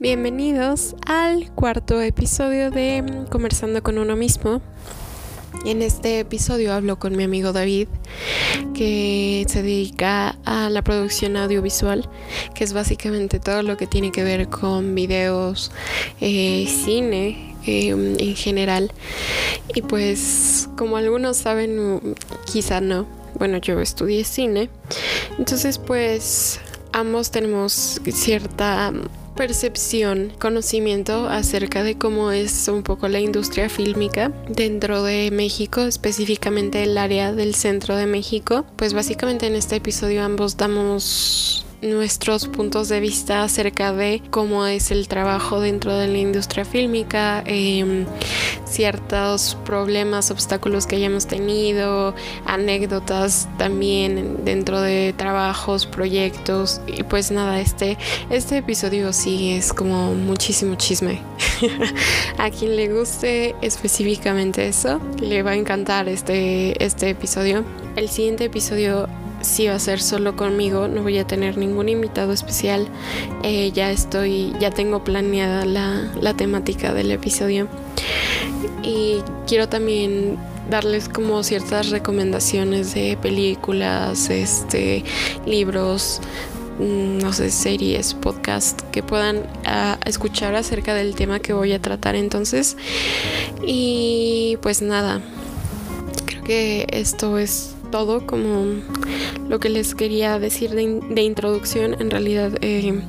Bienvenidos al cuarto episodio de Conversando con uno mismo. En este episodio hablo con mi amigo David, que se dedica a la producción audiovisual, que es básicamente todo lo que tiene que ver con videos, eh, cine eh, en general. Y pues como algunos saben, quizá no, bueno, yo estudié cine, entonces pues ambos tenemos cierta percepción, conocimiento acerca de cómo es un poco la industria fílmica dentro de México, específicamente el área del centro de México. Pues básicamente en este episodio ambos damos nuestros puntos de vista acerca de cómo es el trabajo dentro de la industria fílmica, em, ciertos problemas, obstáculos que hayamos tenido, anécdotas también dentro de trabajos, proyectos y pues nada, este, este episodio sí es como muchísimo chisme. a quien le guste específicamente eso, le va a encantar este, este episodio. El siguiente episodio sí va a ser solo conmigo, no voy a tener ningún invitado especial. Eh, ya estoy, ya tengo planeada la, temática del episodio. Y quiero también darles como ciertas recomendaciones de películas, este, libros, mm, no sé, series, podcast que puedan escuchar acerca del tema que voy a tratar entonces. Y pues nada, creo que esto es todo como lo que les quería decir de, introducción. En realidad eh,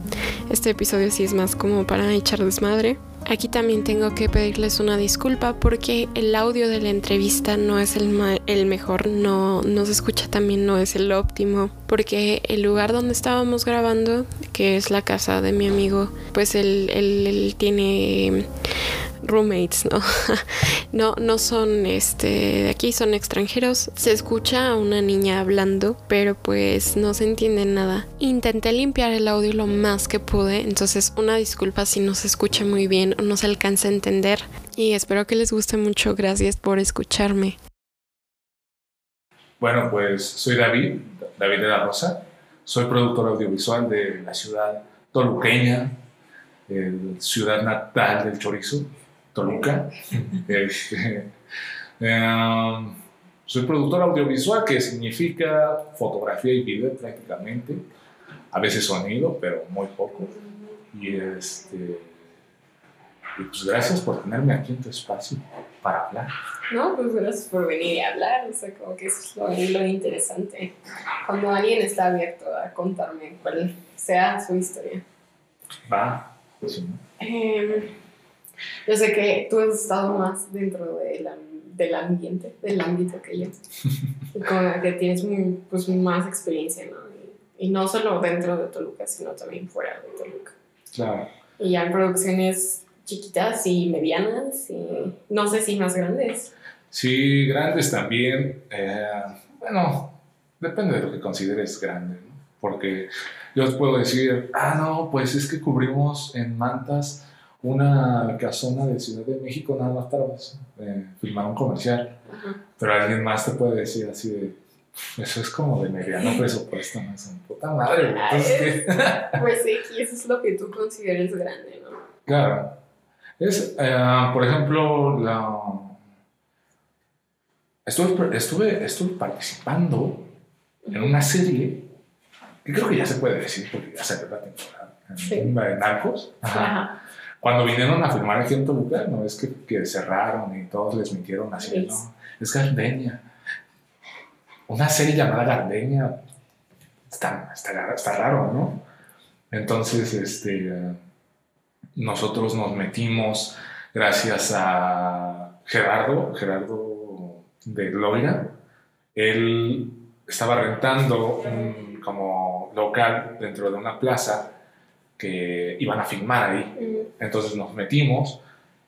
este episodio sí es más como para echar desmadre. Aquí también tengo que pedirles una disculpa porque el audio de la entrevista no es el, el mejor, no, no se escucha también, no es el óptimo, porque el lugar donde estábamos grabando, que es la casa de mi amigo, pues él, él, él tiene roommates, ¿no? no, no son este de aquí, son extranjeros. Se escucha a una niña hablando, pero pues no se entiende nada. Intenté limpiar el audio lo más que pude, entonces una disculpa si no se escucha muy bien o no se alcanza a entender. Y espero que les guste mucho. Gracias por escucharme. Bueno, pues soy David, David de la Rosa. Soy productor audiovisual de la ciudad toluqueña, ciudad natal del chorizo. Toluca. Este, em, soy productor audiovisual, que significa fotografía y video prácticamente. A veces sonido, pero muy poco. Y este. pues gracias por tenerme aquí en tu espacio para hablar. No, pues gracias por venir y hablar. O sea, como que eso es lo, interesante. Cuando alguien está abierto a contarme cuál sea su historia. Va, pues yo sé que tú has estado más dentro de la, del ambiente, del ámbito que yo. y como que tienes pues, más experiencia, ¿no? Y, y, no solo dentro de Toluca, sino también fuera de Toluca. Claro. Y ya en producciones chiquitas y medianas, y no sé si más grandes. Sí, grandes también. Eh, bueno, depende de lo que consideres grande, ¿no? Porque yo os puedo decir, ah, no, pues es que cubrimos en mantas una casona de Ciudad de México nada más para eh, filmar un comercial. Pero alguien más te puede decir así de, eso es como de mediano presupuesto, ¿no? Es un puta madre. pues sí, eso es lo que tú consideres grande, ¿no? Claro. Es, eh, por ejemplo, la... Estuve, estuve, estuve participando en una serie que creo que ya se puede decir porque ya se ve la temporada. En de Narcos. Ajá. Cuando vinieron a filmar aquí en Toluca, no es que, que cerraron y todos les mintieron así, no. Es Gardeña. Una serie llamada Gardeña está, está, está raro, ¿no? Entonces, este, nosotros nos metimos gracias a Gerardo, Gerardo de Gloria. Él estaba rentando un como local dentro de una plaza que iban a filmar ahí. Entonces nos metimos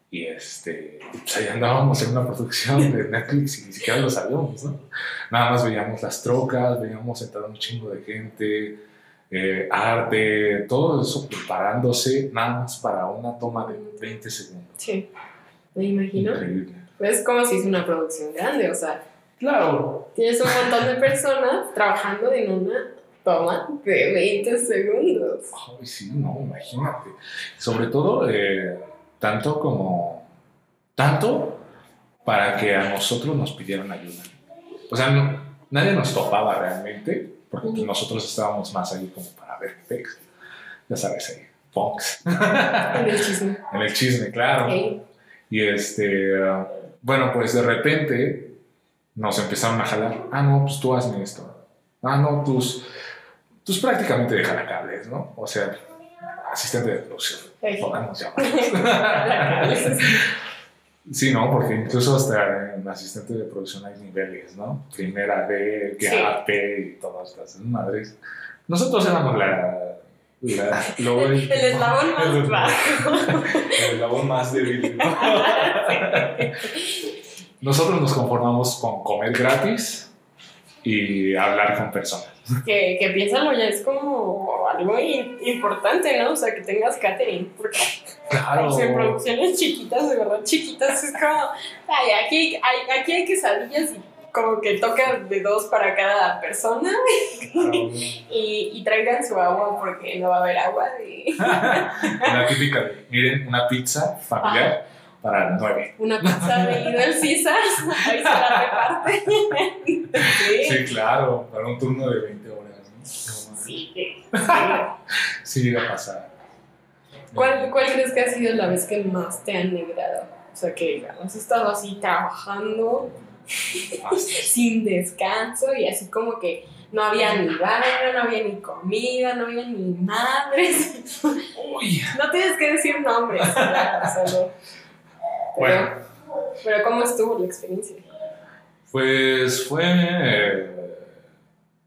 y este, pues ahí andábamos en una producción de Netflix y ni siquiera lo sabíamos, ¿no? Nada más veíamos las trocas, veíamos entrar un chingo de gente, eh, arte, todo eso preparándose nada más para una toma de 20 segundos. Sí, me imagino. Increíble. Pues como si es una producción grande, o sea. Claro. Tienes un montón de personas trabajando en una toma de 20 segundos. Ay, sí, no, imagínate. Sobre todo, eh, tanto como. Tanto para que a nosotros nos pidieran ayuda. O sea, no, nadie nos topaba realmente, porque pues, nosotros estábamos más ahí como para ver text. Ya sabes, ahí, punks. En el chisme. en el chisme, claro. Y este, bueno, pues de repente nos empezaron a jalar. Ah, no, pues tú hazme esto. Ah, no, tus, tus prácticamente de cables, ¿no? O sea, asistente de producción. Podemos llamarlos. Sí, no, porque incluso hasta en asistente de producción hay niveles, ¿no? Primera B, GAP y todas las madres. Nosotros éramos la. la el, eslabón más bajo. El eslabón más débil. Nosotros nos conformamos con comer gratis y hablar con personas. Que, que piénsalo ya es como algo importante, ¿no? O sea, que tengas catering. Porque Claro. en producciones chiquitas, de verdad chiquitas, es como, ay, aquí, hay, aquí hay quesadillas y como que toca de dos para cada persona y, y, traigan su agua porque no va a haber agua. Y... la típica, miren, una pizza familiar. Para nueve. Una pizza de Little Caesars, ahí se la reparte. sí. sí, claro, para un turno de 20 horas. ¿no? Sí, sí. sí, llega a pasar. ¿Cuál, ¿Cuál crees que ha sido la vez que más te han negrado? O sea, que has estado así trabajando sin descanso y así como que no había ni baño, no había ni comida, no había ni madres. Uy. No tienes que decir nombres, solo. Bueno. Pero ¿cómo estuvo la experiencia? Pues fue,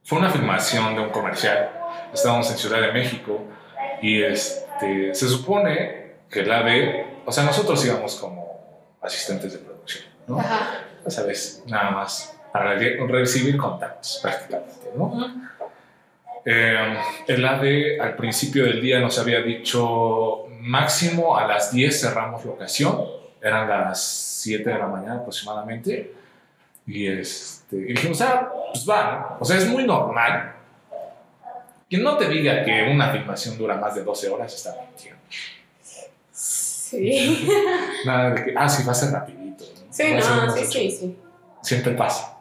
fue una filmación de un comercial. Estábamos en Ciudad de México y es este, se supone que el AD, o sea, nosotros íbamos como asistentes de producción, ¿no? Ajá. Ya sabes, nada más para recibir contactos prácticamente, ¿no? Eh, el AD al principio del día nos había dicho máximo a las 10 cerramos locación, eran las 7 de la mañana aproximadamente, y, este, y dijimos, ah, pues va, o sea, es muy normal quien no te diga que una filmación dura más de 12 horas está mintiendo. Sí. Nada de que, ah, sí, va a ser rapidito. Sí, no, sí, sí, sí. Siempre pasa.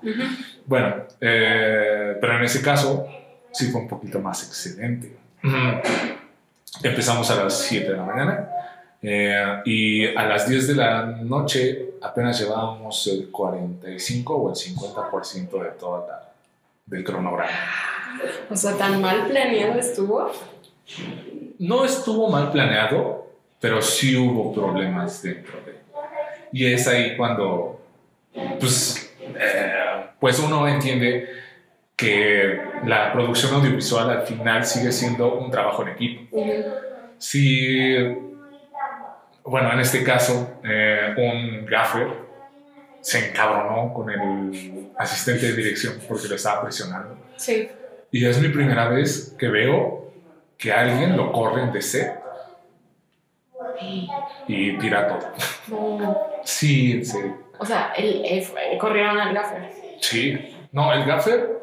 Bueno, eh, pero en ese caso sí fue un poquito más excelente. Empezamos a las 7 de la mañana eh, y a las 10 de la noche apenas llevábamos el 45 o el 50% de toda la, del cronograma. O sea, ¿tan mal planeado estuvo? No estuvo mal planeado, pero sí hubo problemas dentro de. Y es ahí cuando, pues, eh, pues uno entiende que la producción audiovisual al final sigue siendo un trabajo en equipo. Si, bueno, en este caso, eh, un gaffer se encabronó con el asistente de dirección porque lo estaba presionando. Sí. Y es mi primera vez que veo que alguien lo corren de set y tira todo. Sí, en serio. O sea, el, corrieron al gaffer. Sí. No, el gaffer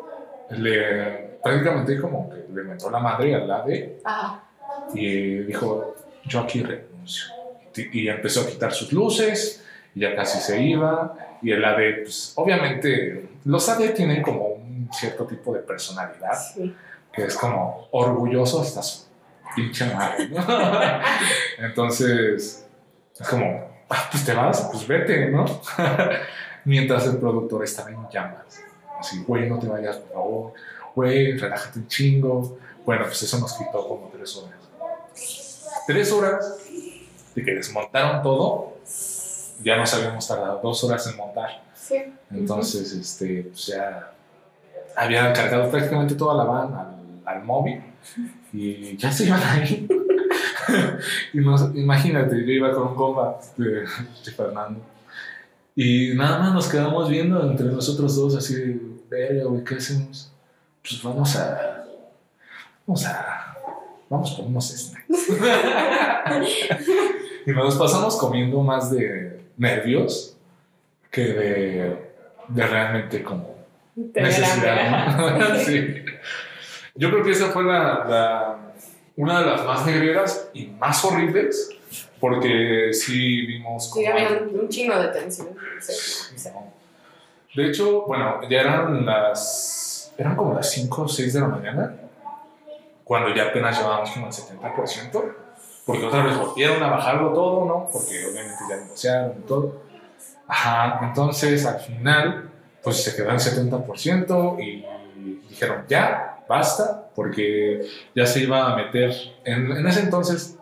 le prácticamente como que le metió la madre al ADE y dijo, yo aquí renuncio. Y empezó a quitar sus luces, y ya casi se iba, y el AD, pues obviamente los AD tienen como un cierto tipo de personalidad, que es como orgulloso hasta su pinche madre, ¿no? Entonces, es como, ah, pues te vas, pues vete, ¿no? Mientras el productor estaba en llamas. Así, güey, no te vayas, por favor. Güey, relájate un chingo. Bueno, pues eso nos quitó como tres horas. Tres horas de que desmontaron todo ya nos habíamos tardado dos horas en montar. Sí. Entonces, este, pues ya habían cargado prácticamente toda la van al, móvil y ya se iban ahí. y imagínate, yo iba con un compa de, Fernando y nada más nos quedamos viendo entre nosotros dos así, verga, güey, ¿qué hacemos? Pues vamos a, vamos a, vamos por unos snacks. y nos pasamos comiendo más de nervios que de, de realmente como necesidad. sí. yo creo que esa fue la, una de las más negreras y más horribles, porque sí vimos... Sí, había un, chingo de tensión. De hecho, bueno, ya eran las... Eran como las 5 o 6 de la mañana, cuando ya apenas llevábamos como el 70%, porque otra vez volvieron a bajarlo todo, ¿no? Porque obviamente ya negociaron y todo. Ajá, entonces al final, pues se quedó en 70% y dijeron, ya, basta, porque ya se iba a meter, en, en ese entonces,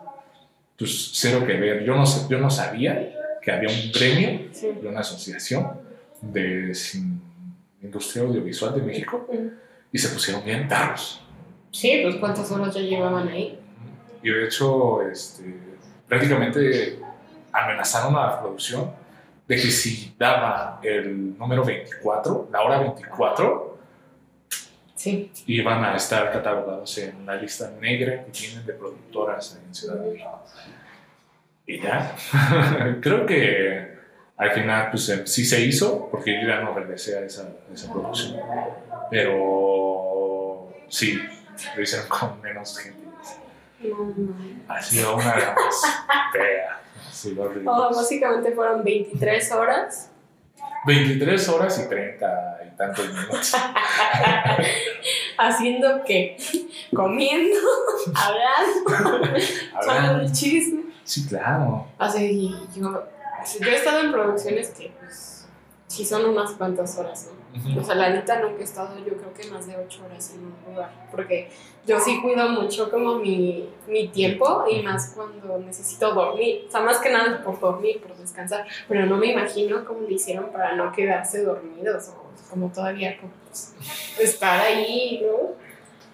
pues cero que ver, yo no, yo no sabía que había un premio de una asociación de industria audiovisual de México y se pusieron bien tarros. Sí, pues cuántas horas ya llevaban ahí. Y de hecho, este, prácticamente amenazaron a la producción de que si daba el número 24, la hora 24, Sí. Y van a estar catalogados en la lista negra que tienen de productoras en Ciudad de México. Y ya, creo que al final pues em, sí se hizo, porque yo ya no regresé a esa, esa producción. Pero sí, lo hicieron con menos gente. Ha sido una más feas. Oh, básicamente fueron 23 horas 23 horas y 30 y tantos minutos. ¿Haciendo qué? Comiendo, hablando, hablando chisme. Sí, claro. Así, yo, yo he estado en producciones que, pues, sí son unas cuantas horas, ¿no? O sea, la neta nunca he estado, yo creo que más de 8 horas en un lugar, porque yo sí cuido mucho como mi, mi tiempo y más cuando necesito dormir, o sea, más que nada por dormir, por descansar, pero no me imagino cómo lo hicieron para no quedarse dormidos o como todavía como, pues, estar ahí, ¿no?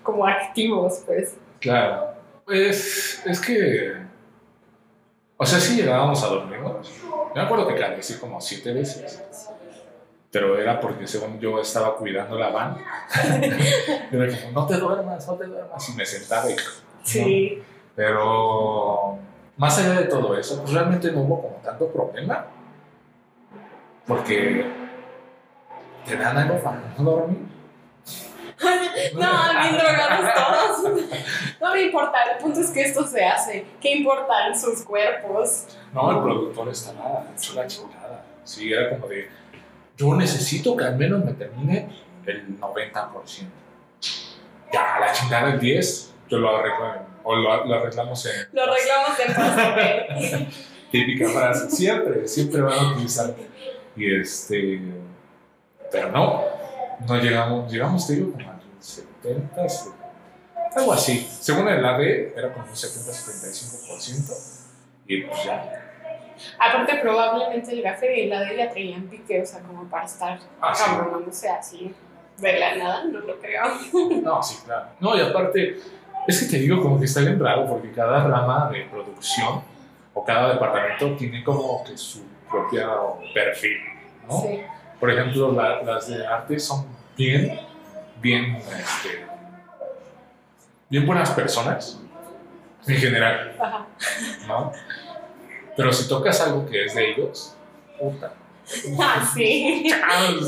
Como activos, pues. Claro, pues es que, o sea, sí llegábamos a dormir, ¿no? Yo me acuerdo que caí como siete veces pero era porque según yo estaba cuidando la van. era como, no te duermas, no te duermas, y me sentaba y... Sí. Pero más allá de todo eso, pues realmente no hubo como tanto problema, porque te dan algo para no dormir. no, bien drogados todos. No me importa, el punto es que esto se hace. ¿Qué importan sus cuerpos? No, el productor estaba hecho la chingada. Sí, era como de yo necesito que al menos me termine el 90%. Ya, la chingada el 10, yo lo arreglo o lo, arreglamos en... Lo arreglamos en Típica frase, siempre, siempre van a utilizar. Y este, pero no, no llegamos, llegamos, te digo, como al 70, algo así. Según el AD, era como un 70-75%, y pues ya, Aparte, probablemente el gafe y la de ella traían pique, o sea, como para estar ah, cabronándose así de la nada, no lo creo. No, sí, claro. No, y aparte, es que te digo como que está bien raro, porque cada rama de producción o cada departamento tiene como que su propio perfil, ¿no? Sí. Por ejemplo, las de arte son bien, bien, este, bien buenas personas, en general, Ajá. ¿no? Pero si tocas algo que es de ellos, puta. Ah, sí.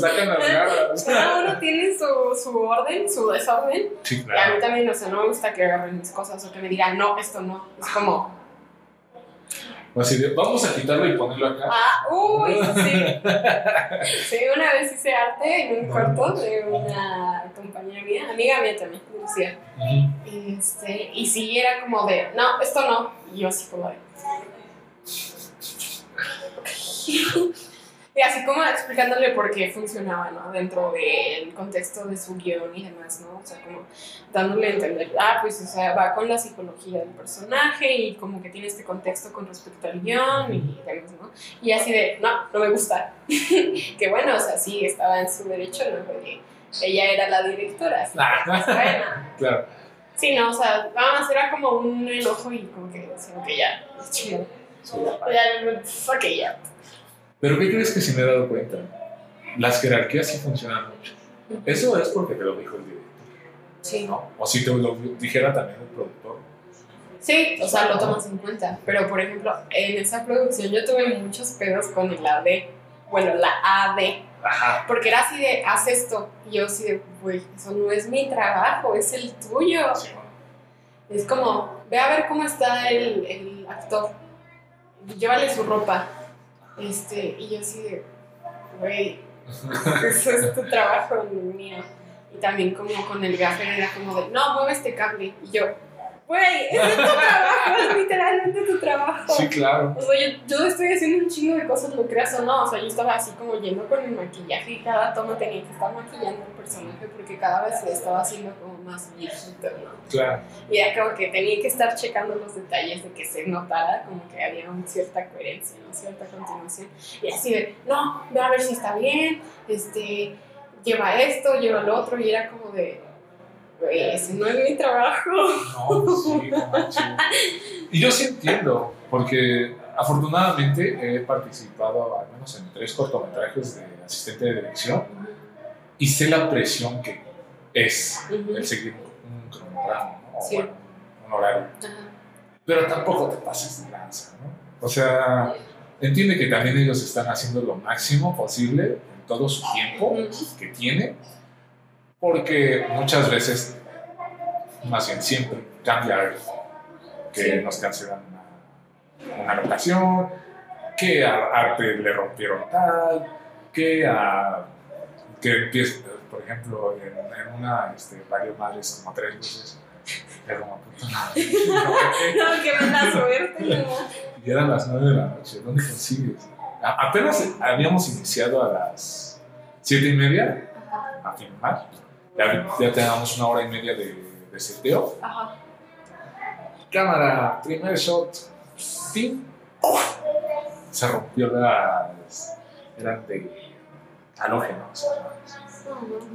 sacan las garras. Cada uno tiene su, su orden, su desorden. Sí, claro. Y a mí también, o sea, no me gusta que agarren mis cosas o que me digan, no, esto no. Es como. Así de, vamos a quitarlo y ponerlo acá. Ah, uy, sí. sí, una vez hice arte en un cuarto de una compañera mía, amiga mía también, Lucía. este, y sí, era como de, no, esto no. Y yo así como de y así como explicándole por qué funcionaba, ¿no? Dentro del contexto de su guion y demás, ¿no? O sea, como dándole a entender, ah, pues, o sea, va con la psicología del personaje y como que tiene este contexto con respecto al guion y demás, ¿no? Y así de, no, no me gusta. que bueno, o sea, sí, estaba en su derecho, ¿no? Porque ella era la directora, así ah, Claro. Sí, no, o sea, vamos, era como un enojo y como que, sino que ya, chido. Ya, fuck ya. Pero ¿qué crees que si me he dado cuenta? Las jerarquías sí funcionan mucho. Eso es porque te lo dijo el director. Sí. ¿no? O si te lo dijera también el productor. Sí, o sea, lo tomas en cuenta. Pero, por ejemplo, en esa producción yo tuve muchos pedos con el AD. Bueno, la AD. Ajá. Porque era así de, haz esto. Y yo así de, güey, eso no es mi trabajo, es el tuyo. Es como, ve a ver cómo está el, el actor. Llévale su ropa. Este, y yo así de, güey, eso es tu trabajo, no mío. Y también como con el gaffer era como de, no, mueve este cable. Y yo, Güey, es tu trabajo, es literalmente tu trabajo. Sí, claro. O sea, yo, yo, estoy haciendo un chingo de cosas, lo creas o no. O sea, yo estaba así como yendo con el maquillaje y cada toma tenía que estar maquillando el personaje porque cada vez le estaba haciendo como más viejito, ¿no? Claro. Y era como que tenía que estar checando los detalles de que se notara como que había una cierta coherencia, ¿no? Cierta continuación. Y así de, no, ve a ver si está bien, este, lleva esto, lleva lo otro. Y era como de ese no es mi trabajo. No, sí, no Y yo sí entiendo, porque afortunadamente he participado al menos en tres cortometrajes de asistente de dirección y sé la presión que es el seguir un cronograma o un horario. Pero tampoco te pases de lanza, ¿no? O sea, entiende que también ellos están haciendo lo máximo posible en todo su tiempo que tiene porque muchas veces, más bien siempre, cambia algo, que nos cancelan una, una locación, que a Arte le rompieron tal, que a que por ejemplo, en, una, este, varios madres como tres veces, era como puto no, que me da suerte, Y eran las nueve de la noche, ¿dónde consigues? apenas habíamos iniciado a las siete y media a filmar ya, teníamos una hora y media de, de seteo. Ajá. Cámara, primer shot, fin. Se rompió las. eran de halógenos.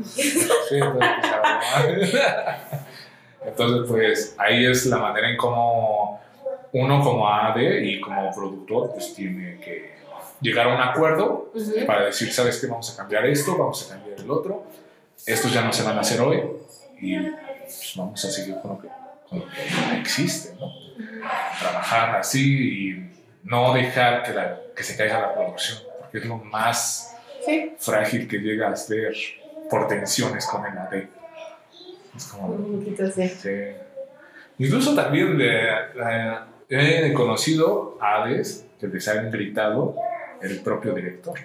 Sí, entonces, entonces, pues ahí es la manera en cómo uno como AD y como productor pues tiene que llegar a un acuerdo para decir, ¿sabes qué? Vamos a cambiar esto, vamos a cambiar el otro estos ya no se van a hacer hoy y pues, vamos a seguir con lo que, existe, ¿no? Trabajar así y no dejar que, la, que se caiga la producción, porque es lo más frágil que llega a ser por tensiones con el AD. Es como... Un poquito así. Sí. Incluso también de, he conocido a ADs que les han gritado el propio director.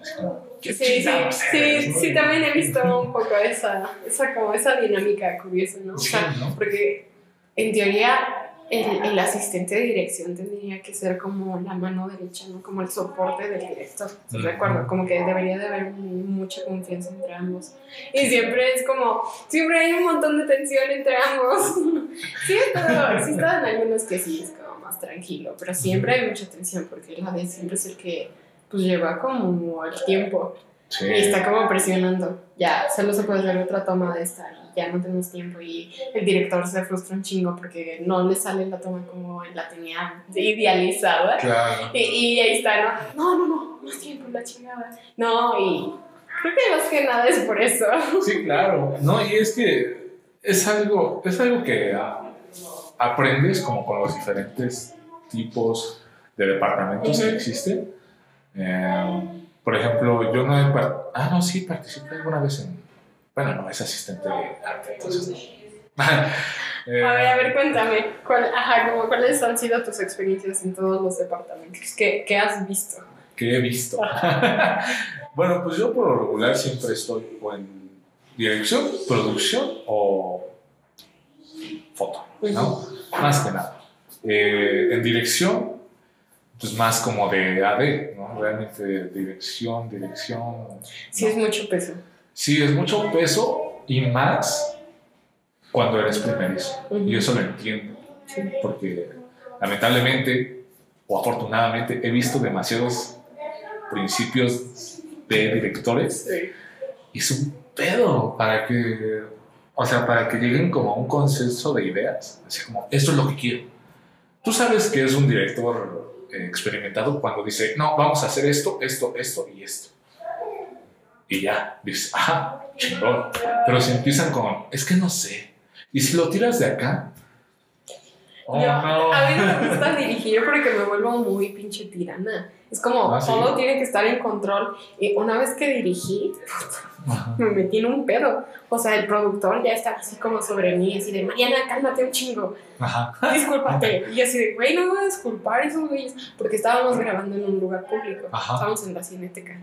Así como, sí, sí, sí, sí, también he visto un poco esa, esa, como esa dinámica curiosa, ¿no? O sea, porque en teoría el, el, asistente de dirección tendría que ser como la mano derecha, ¿no? Como el soporte del director, ¿se recuerdo? Como que debería de haber mucha confianza entre ambos. Y siempre es como, siempre hay un montón de tensión entre ambos. sí, pero sí están algunos que sí es como más tranquilo, pero siempre hay mucha tensión porque la de siempre es el que pues lleva como el tiempo. Y está como presionando. Ya, solo se puede hacer otra toma de esta y ya no tenemos tiempo. Y el director se frustra un chingo porque no le sale la toma como la tenía idealizada. Claro. Y, y, ahí está, ¿no? No, no, no, más tiempo, la chingada. No, y creo que más que nada es por eso. Sí, claro. No, y es que es algo, es algo que aprendes como con los diferentes tipos de departamentos que existen eh, por ejemplo, yo no he... Ah, no, sí, participé alguna vez en... Bueno, no, es asistente de arte, entonces eh, a ver, a ver, cuéntame, ¿cuál, ajá, como, ¿cuáles han sido tus experiencias en todos los departamentos? ¿Qué, qué has visto? ¿Qué he visto? bueno, pues yo por lo regular siempre estoy o en dirección, producción o foto, ¿no? Más que nada. Eh, en dirección pues más como de AD, ¿no? Realmente de dirección, dirección. Sí, es mucho peso. Sí, es mucho peso y más cuando eres primerizo. Y eso lo entiendo. Porque lamentablemente o afortunadamente he visto demasiados principios de directores sí. y es un pedo para que, o sea, para que lleguen como a un consenso de ideas. Así como, esto es lo que quiero. Tú sabes que es un director experimentado cuando dice, no, vamos a hacer esto, esto, esto y esto. Y ya, dices, ah, chingón. Pero si empiezan con, es que no sé. Y si lo tiras de acá, Oh, A mí no me gusta dirigir porque me vuelvo muy pinche tirana. Es como Ah, ¿sí? todo tiene que estar en control. Y una vez que dirigí, me metí en un pedo. O sea, el productor ya estaba así como sobre mí, así de Mariana, cálmate un chingo, Ajá. discúlpate. Y así de, güey, no me voy a disculpar esos güeyes. Porque estábamos grabando en un lugar público. Ajá. Estábamos en la cineteca.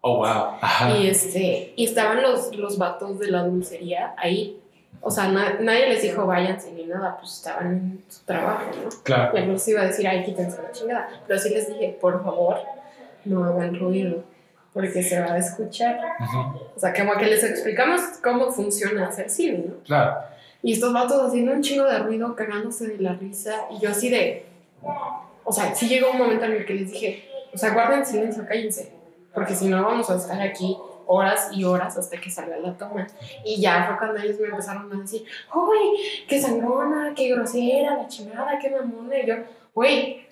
Oh, wow. Ajá. Y, este, y estaban los, los vatos de la dulcería ahí. O sea, na- nadie les dijo váyanse ni nada, pues estaban en su trabajo, ¿no? Claro. Y no les iba a decir, ay, quítense la chingada. Pero sí les dije, por favor, no hagan ruido, porque se va a escuchar. Ujú. O sea, como que les explicamos cómo funciona hacer cine, ¿no? Claro. Y estos vatos haciendo un chingo de ruido, cagándose de la risa. Y yo así de. O sea, sí llegó un momento en el que les dije, o sea, guarden silencio, cállense. Porque si no, vamos a estar aquí horas y horas hasta que salga la toma. Y ya fue cuando ellos me empezaron a decir, ¡Uy! ¡Qué sangrona! ¡Qué grosera! ¡La chingada! ¡Qué mamona! Y yo, güey.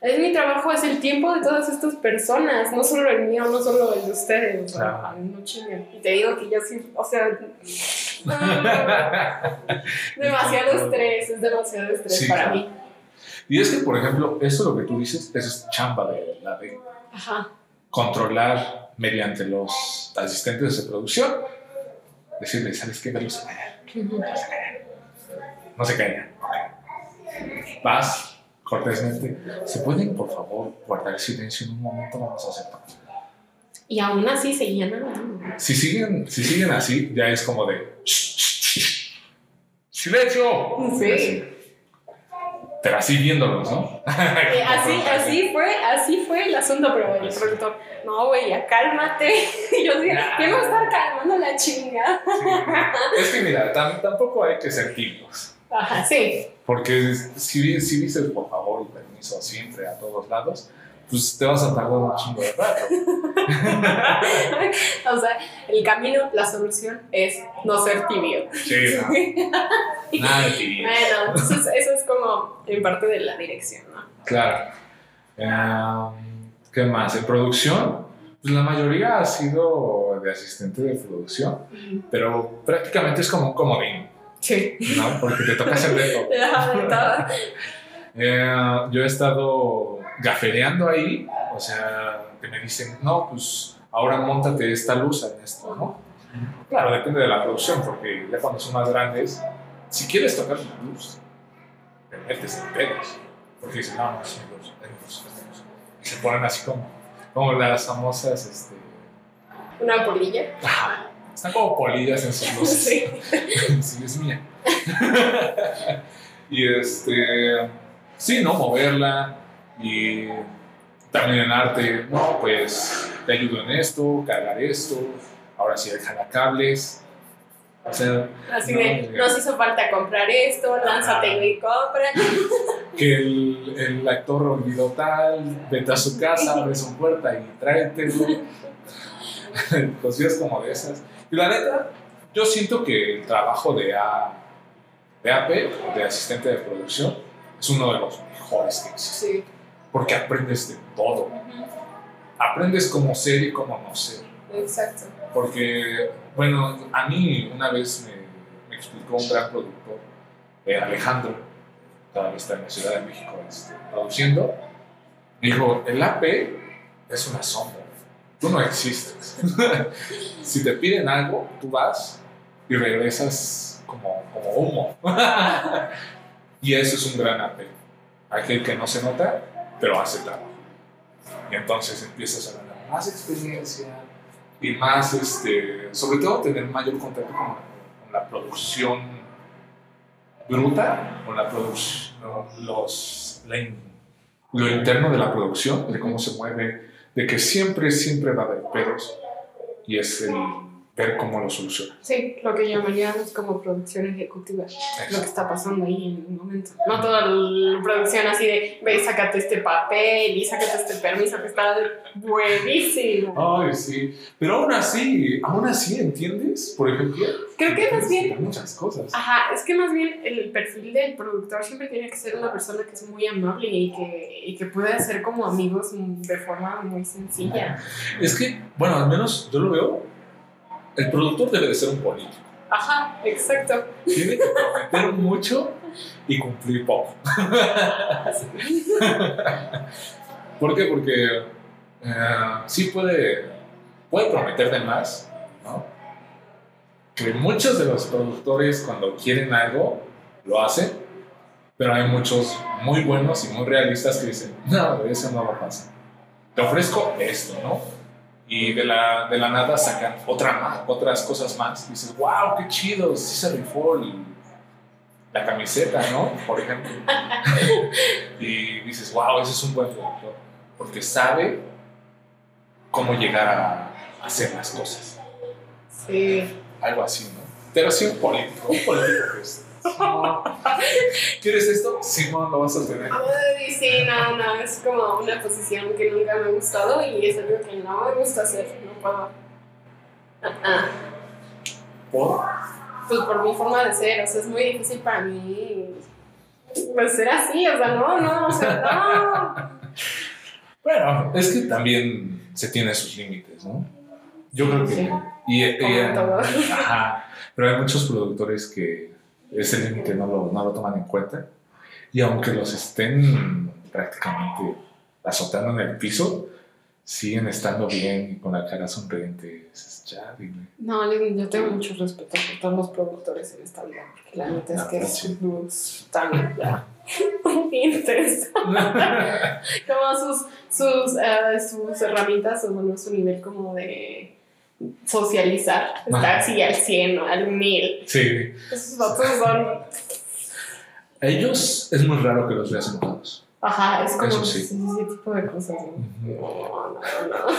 Es mi trabajo, es el tiempo de todas estas personas, no solo el mío, no solo el de ustedes, o sea, no chinguen. Y te digo que yo sí, o sea, demasiado estrés, es demasiado estrés Sí, para claro. mí. Y es que, por ejemplo, eso lo que tú dices, eso es chamba de la de Ajá. controlar mediante los asistentes de producción. Decirles, ¿sabes qué? Velos a callar. Ujú. No se callan. Vas cortésmente. ¿Se pueden, por favor, guardar silencio en un momento? Vamos a hacer. Y aún así seguían hablando. Si siguen, si siguen así, ya es como de. ¡Silencio! Sí. Pero así viéndolos, ¿no? Eh, así, así fue, así fue el asunto, pero el productor, no, güey, ya cálmate. Y yo dije, ¿quién va a estar calmando la chinga? Sí. Es que mira, tam- tampoco hay que ser tibios. Ajá, sí. Porque si, si dices por favor y permiso siempre a todos lados, pues te vas a tardar un chingo de rato. O sea, el camino, la solución es no ser tibio. Sí, no. Nada de tibio. Bueno, entonces eso es como en parte de la dirección, ¿no? Claro. Em, ¿Qué más? En producción, pues la mayoría ha sido de asistente de producción, pero prácticamente es como un comodín, Sí. ¿no? Porque te toca hacer de todo. Eh, yo he estado gafereando ahí, o sea, que me dicen, no, pues ahora montate esta luz en esto, ¿no? Claro, depende de la producción, porque ya cuando son más grandes, si quieres tocar una luz, te metes pedos, porque dicen, no, no, es mi luz, es mi luz, es mi luz. Y se ponen así como, como las famosas, este, Una polilla. ajá, están como polillas en sus luces. Sí. sí, es mía. y este, sí, ¿no? Moverla y también en arte, no, pues te ayudo en esto, cargar esto, ahora sí jala cables. O sea, Así No, de, nos hizo falta comprar esto, lánzate Ajá. y compra. que el, el actor olvidó tal, vete a su casa, abre su puerta y tráetelo. Cosillas como de esas. Y la neta, yo siento que el trabajo de, A, de AP, de asistente de producción, es uno de los mejores que existe. Sí. Porque aprendes de todo. Aprendes cómo ser y cómo no ser. Exacto. Porque, bueno, a mí una vez me, me explicó un gran productor, eh, Alejandro, todavía está en la Ciudad de México este, produciendo, dijo, el AP es una sombra, tú no existes. si te piden algo, tú vas y regresas como, como humo. y eso es un gran AP, aquel que no se nota, pero hace trabajo. Y entonces empiezas a ganar más experiencia, y más, este, sobre todo tener mayor contacto con, con la producción bruta, con la producción, los, la in- lo interno de la producción, de cómo se mueve, de que siempre, siempre va a haber pedos y es el ver cómo lo soluciona. Sí, lo que llamaríamos como producción ejecutiva. Lo que está pasando ahí en el momento. No toda la producción así de, ve, sácate este papel y sácate este permiso que está buenísimo. Ay, sí, pero aún así, aún así, ¿entiendes? Por ejemplo, Creo que más bien muchas cosas. Ajá, es que más bien el perfil del productor siempre tiene que ser una persona que es muy amable y que, y que puede hacer como amigos de forma muy sencilla. Es que, bueno, al menos yo lo veo, el productor debe de ser un político. Ajá, exacto. Tiene que prometer mucho y cumplir poco. ¿Por qué? Porque eh, sí puede, puede prometer de más, ¿no? Que muchos de los productores cuando quieren algo lo hacen, pero hay muchos muy buenos y muy realistas que dicen, no, eso no va a pasar. Te ofrezco esto, ¿no? Y de la, de la nada sacan otra más, otras cosas más. Y dices, wow, qué chido, sí se rifó la camiseta, ¿no? Por ejemplo. y dices, wow, ese es un buen productor. Porque sabe cómo llegar a hacer las cosas. Sí. Algo así, ¿no? Pero sí un político, un político que es ¿Quieres esto? Sí, no, lo vas a tener. sí, no, no, es como una posición que nunca me ha gustado y es algo que no me gusta hacer, no puedo. Uh ¿Por? Pues por mi forma de ser, o sea, es muy difícil para mí pues, ser así, o sea, no, no, o sea, no. bueno, es que también se tiene sus límites, ¿no? Yo creo que... Sí. Y, y, ajá, pero hay muchos productores que ese límite no lo, no lo toman en cuenta. Y aunque los estén prácticamente azotando en el piso, siguen estando bien y con la cara sonriente. Ya, dime. No, yo tengo mucho respeto por todos los productores en esta vida, porque la neta es que sus están ya como sus, sus, uh, sus herramientas, o bueno, su nivel como de socializar, estar así al 100 o al 1000. Sí. Esos otros son. Ellos es muy raro que los veas enojados. Ajá, es como ese tipo de cosas. ¿no? No,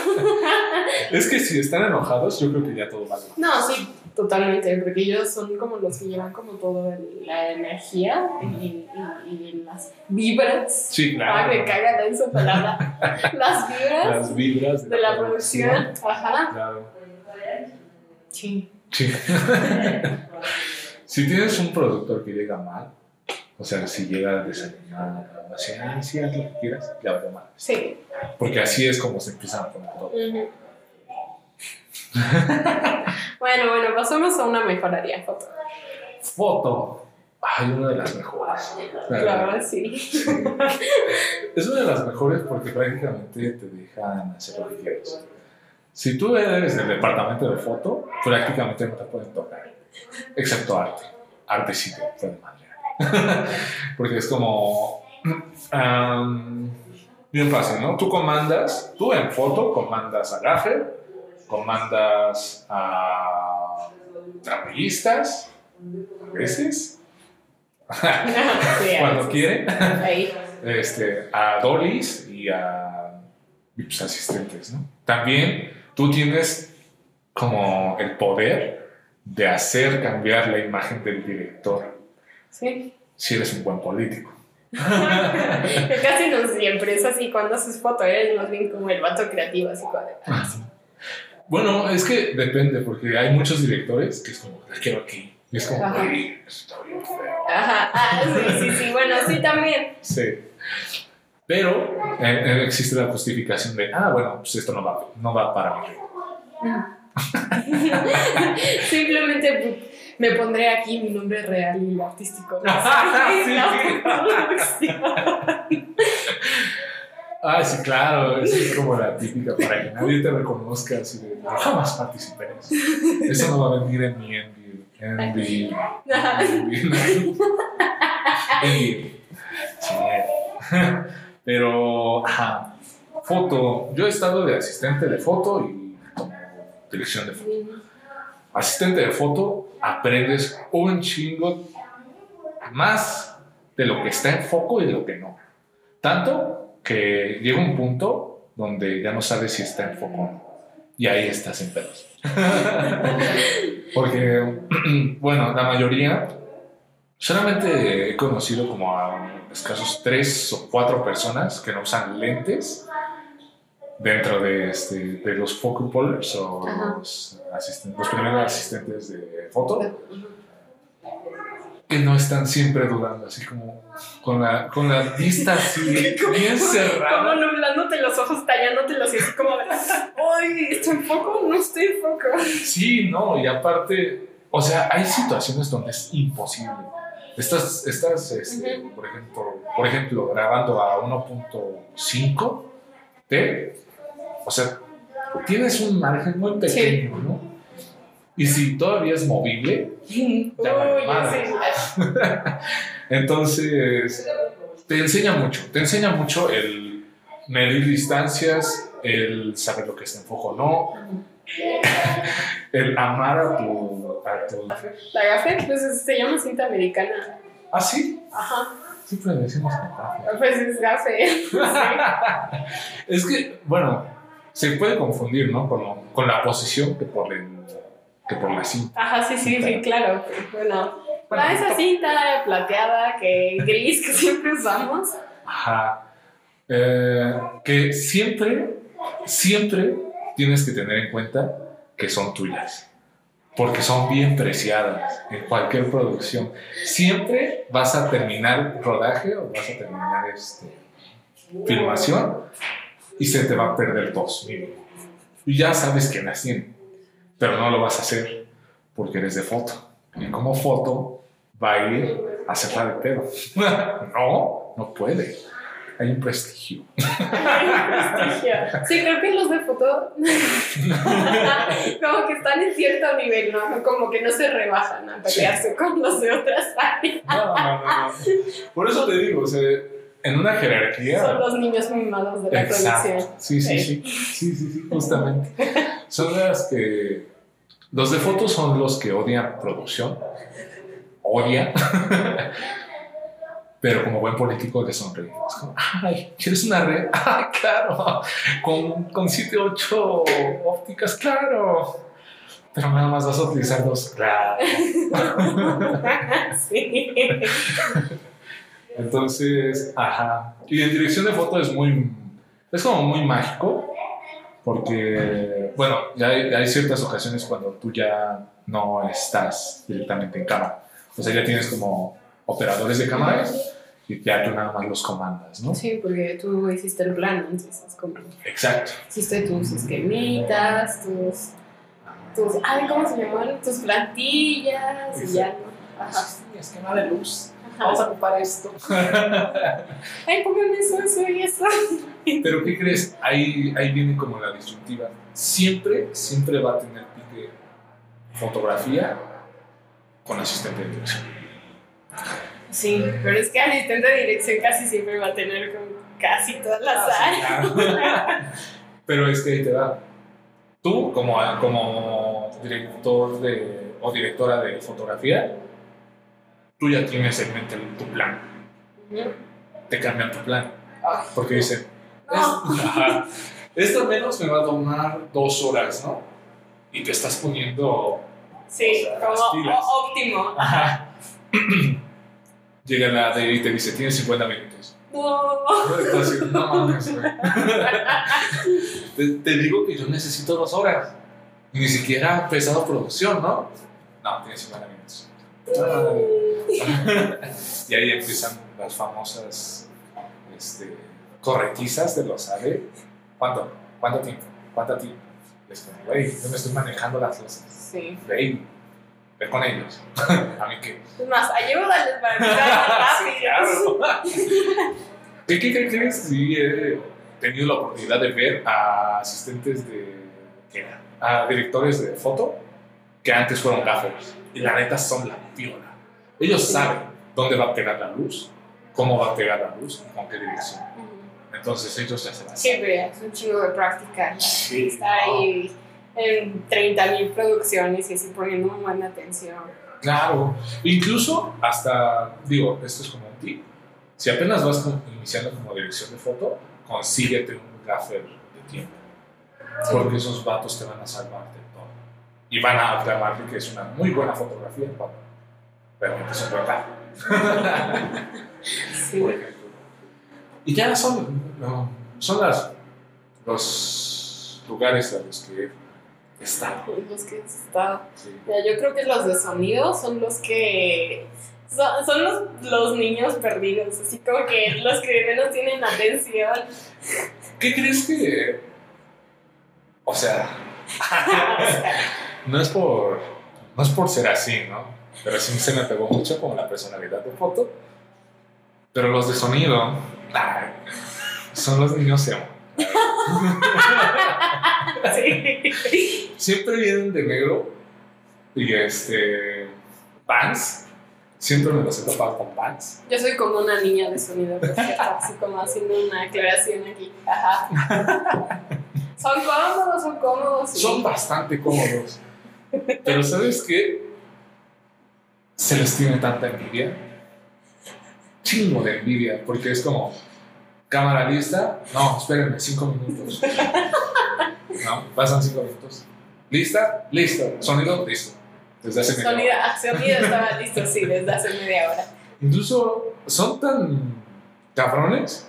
es que si están enojados, yo creo que ya todo va No, sí, totalmente, porque ellos son como los que llevan como toda la energía y, y, las vibras. Sí, claro. Ah, me cagan en su palabra. las vibras. Las vibras de, la, producción. Ajá. Claro. Sí. Sí. si tienes un productor que llega mal, o sea, si llega desayunar, así, ah, sí, haz lo que quieras, ya va mal. Sí. Porque así es como se empiezan a poner todo. bueno, bueno, pasamos a una mejor área, foto. Foto. Ay, una de las mejores. Claro, sí. sí. Es una de las mejores porque prácticamente te dejan hacer lo que quieras. Si tú eres del departamento de foto, prácticamente no te pueden tocar, excepto arte. Arte sí te puede madrear. Porque es como. bien fácil, ¿no? Tú comandas, tú en foto comandas a gaffer, comandas a trapeguistas, a veces, cuando quieren, este, a dollies y a pues, asistentes, ¿no? También tú tienes como el poder de hacer cambiar la imagen del director. Sí. Si eres un buen político. Casi no siempre es así cuando haces foto, eres más bien como el vato creativo, así como Bueno, es que depende, porque hay muchos directores que es como, te quiero aquí. Y es como, está bien feo. Ajá, ah, sí, sí, sí, bueno, sí también. Sí. Pero eh, eh, existe la justificación de, ah, bueno, pues esto no va, no va para mí. Simplemente me pondré aquí mi nombre real y artístico. sí, Ah, sí, claro, es como la típica para que nadie te reconozca, así de, no, jamás participé en eso. Eso no va a venir en mi envy. Envy. Envy. Envy. Pero, ajá, foto. Yo he estado de asistente de foto y dirección de foto. Asistente de foto, aprendes un chingo más de lo que está en foco y de lo que no. Tanto que llega un punto donde ya no sabes si está en foco o no. Y ahí estás en pedos. Porque, bueno, la mayoría Solamente he conocido como a escasos tres o cuatro personas que no usan lentes dentro de, este, de los focal pullers o los, asistentes, los primeros asistentes de foto que no están siempre dudando, así como con la, con la vista así bien cerrada. Como nublándote los ojos, tallándotelos y así como ¡ay! ¿Estoy en foco? No estoy en foco. Sí, no, y aparte, o sea, hay situaciones donde es imposible Estás, estás este, por, ejemplo, por ejemplo, grabando a 1.5 T, o sea, tienes un margen muy pequeño, ¿no? Y si todavía es movible, ya Entonces, te enseña mucho, te enseña mucho el medir distancias, el saber lo que es enfoco o no, el amar a tu, La gafe, pues se llama cinta americana. ¿Ah, sí? Ajá. Siempre decimos gafe. Pues es gafe. es que, bueno, se puede confundir, ¿no? Con, con la posición que por, el, que por la cinta. Ajá, sí, sí, sí, claro. Bueno, bueno esa cinta plateada, que gris que siempre usamos. Ajá. Eh, que siempre, siempre tienes que tener en cuenta que son tuyas, porque son bien preciadas en cualquier producción. Siempre vas a terminar rodaje o vas a terminar este, filmación y se te va a perder todo. Y ya sabes que tiene, pero no lo vas a hacer porque eres de foto. Y como foto va a ir a cerrar de pedo. no, no puede hay un prestigio. Hay un prestigio. Sí, creo que los de foto como que están en cierto nivel, ¿no? Como que no se rebajan a pelearse con los de otras áreas. No, no, no, Por eso te digo, o sea, en una jerarquía. Son los niños mimados de la producción. Sí, sí, sí, sí, sí, sí, justamente. Son las que. Los de foto son los que odian producción. Odian. pero como buen político le sonríe. Es como, ay, ¿quieres una red? Ay, claro, con, con 7, 8 ópticas, claro. Pero nada más vas a utilizar dos, claro. sí. Entonces, ajá. Y en dirección de foto es muy, es como muy mágico, porque, bueno, ya hay, hay ciertas ocasiones cuando tú ya no estás directamente en cámara. O sea, ya tienes como operadores de cámaras y ya tú nada más los comandas, ¿no? Sí, porque tú hiciste el plan, entonces es como... Exacto. Hiciste tus esquemitas, tus... tus ay, ¿cómo se llaman? Tus plantillas y ya, ¿no? Ajá. Sí, esquema de luz. Vamos a ocupar esto. ay, pongan eso, eso y eso. Pero ¿qué crees? Ahí, ahí viene como la disyuntiva. Siempre, siempre va a tener pique fotografía con asistente de dirección. Sí, pero es que asistente de dirección casi siempre va a tener con casi todas las ah, áreas. pero es que te da. Tú, como, como director de, o directora de fotografía, tú ya tienes en mente tu plan. Te cambian tu plan. Porque dicen, esto menos me va a tomar dos horas, ¿no? Y te estás poniendo. Sí, como óptimo. Ajá. llega la de y te dice, tienes 50 minutos. No. no te, digo que yo necesito dos horas. Ni siquiera ha empezado producción, ¿no? No, tienes 50 minutos. y ahí empiezan las famosas este, corretizas de los AVE. ¿Cuánto? ¿Cuánto tiempo? ¿Cuánto tiempo? Es como, güey, yo me estoy manejando las cosas. Sí con ellos. a mí qué. Es más, ayúdales para que sean rápidos. ¿Qué, qué, crees? Sí, he tenido la oportunidad de ver a asistentes de. ¿qué? a directores de foto que antes fueron gaffers. Y la neta son la piola. Ellos saben dónde va a pegar la luz, cómo va a pegar la luz, con qué dirección. Entonces ellos ya se la Sí, pero es un chingo de práctica. Sí. Está ahí en 30.000 producciones y así poniendo muy buena atención. Claro, incluso hasta, digo, esto es como un tip, si apenas vas iniciando como dirección de foto, consíguete un gaffer de tiempo, porque esos vatos te van a salvar de todo. Y van a aclamarte que es una muy buena fotografía cuando realmente es un sí. Y ya son, son las, los lugares a los que Está. Los que está. yo creo que los de sonido son los que. Son, los, los, niños perdidos, así como que los que menos tienen atención. ¿Qué crees que.? O sea. no es por. No es por ser así, ¿no? pero sí se me pegó mucho con la personalidad de foto. Pero los de sonido, son los niños emo. sí. Siempre vienen de negro y este. pants. Siempre me los he topado con pants. Yo soy como una niña de sonido, así como haciendo una aclaración aquí. Ajá. Son cómodos, son cómodos. Son bastante cómodos. Pero ¿sabes qué? Se les tiene tanta envidia. Chingo de envidia, porque es como, cámara lista. No, espérenme, cinco minutos. No, pasan cinco minutos. ¿Lista? Listo. ¿Sonido? Listo. Desde hace media hora. Ah, sonido estaba listo, sí, desde hace media hora. Incluso son tan cabrones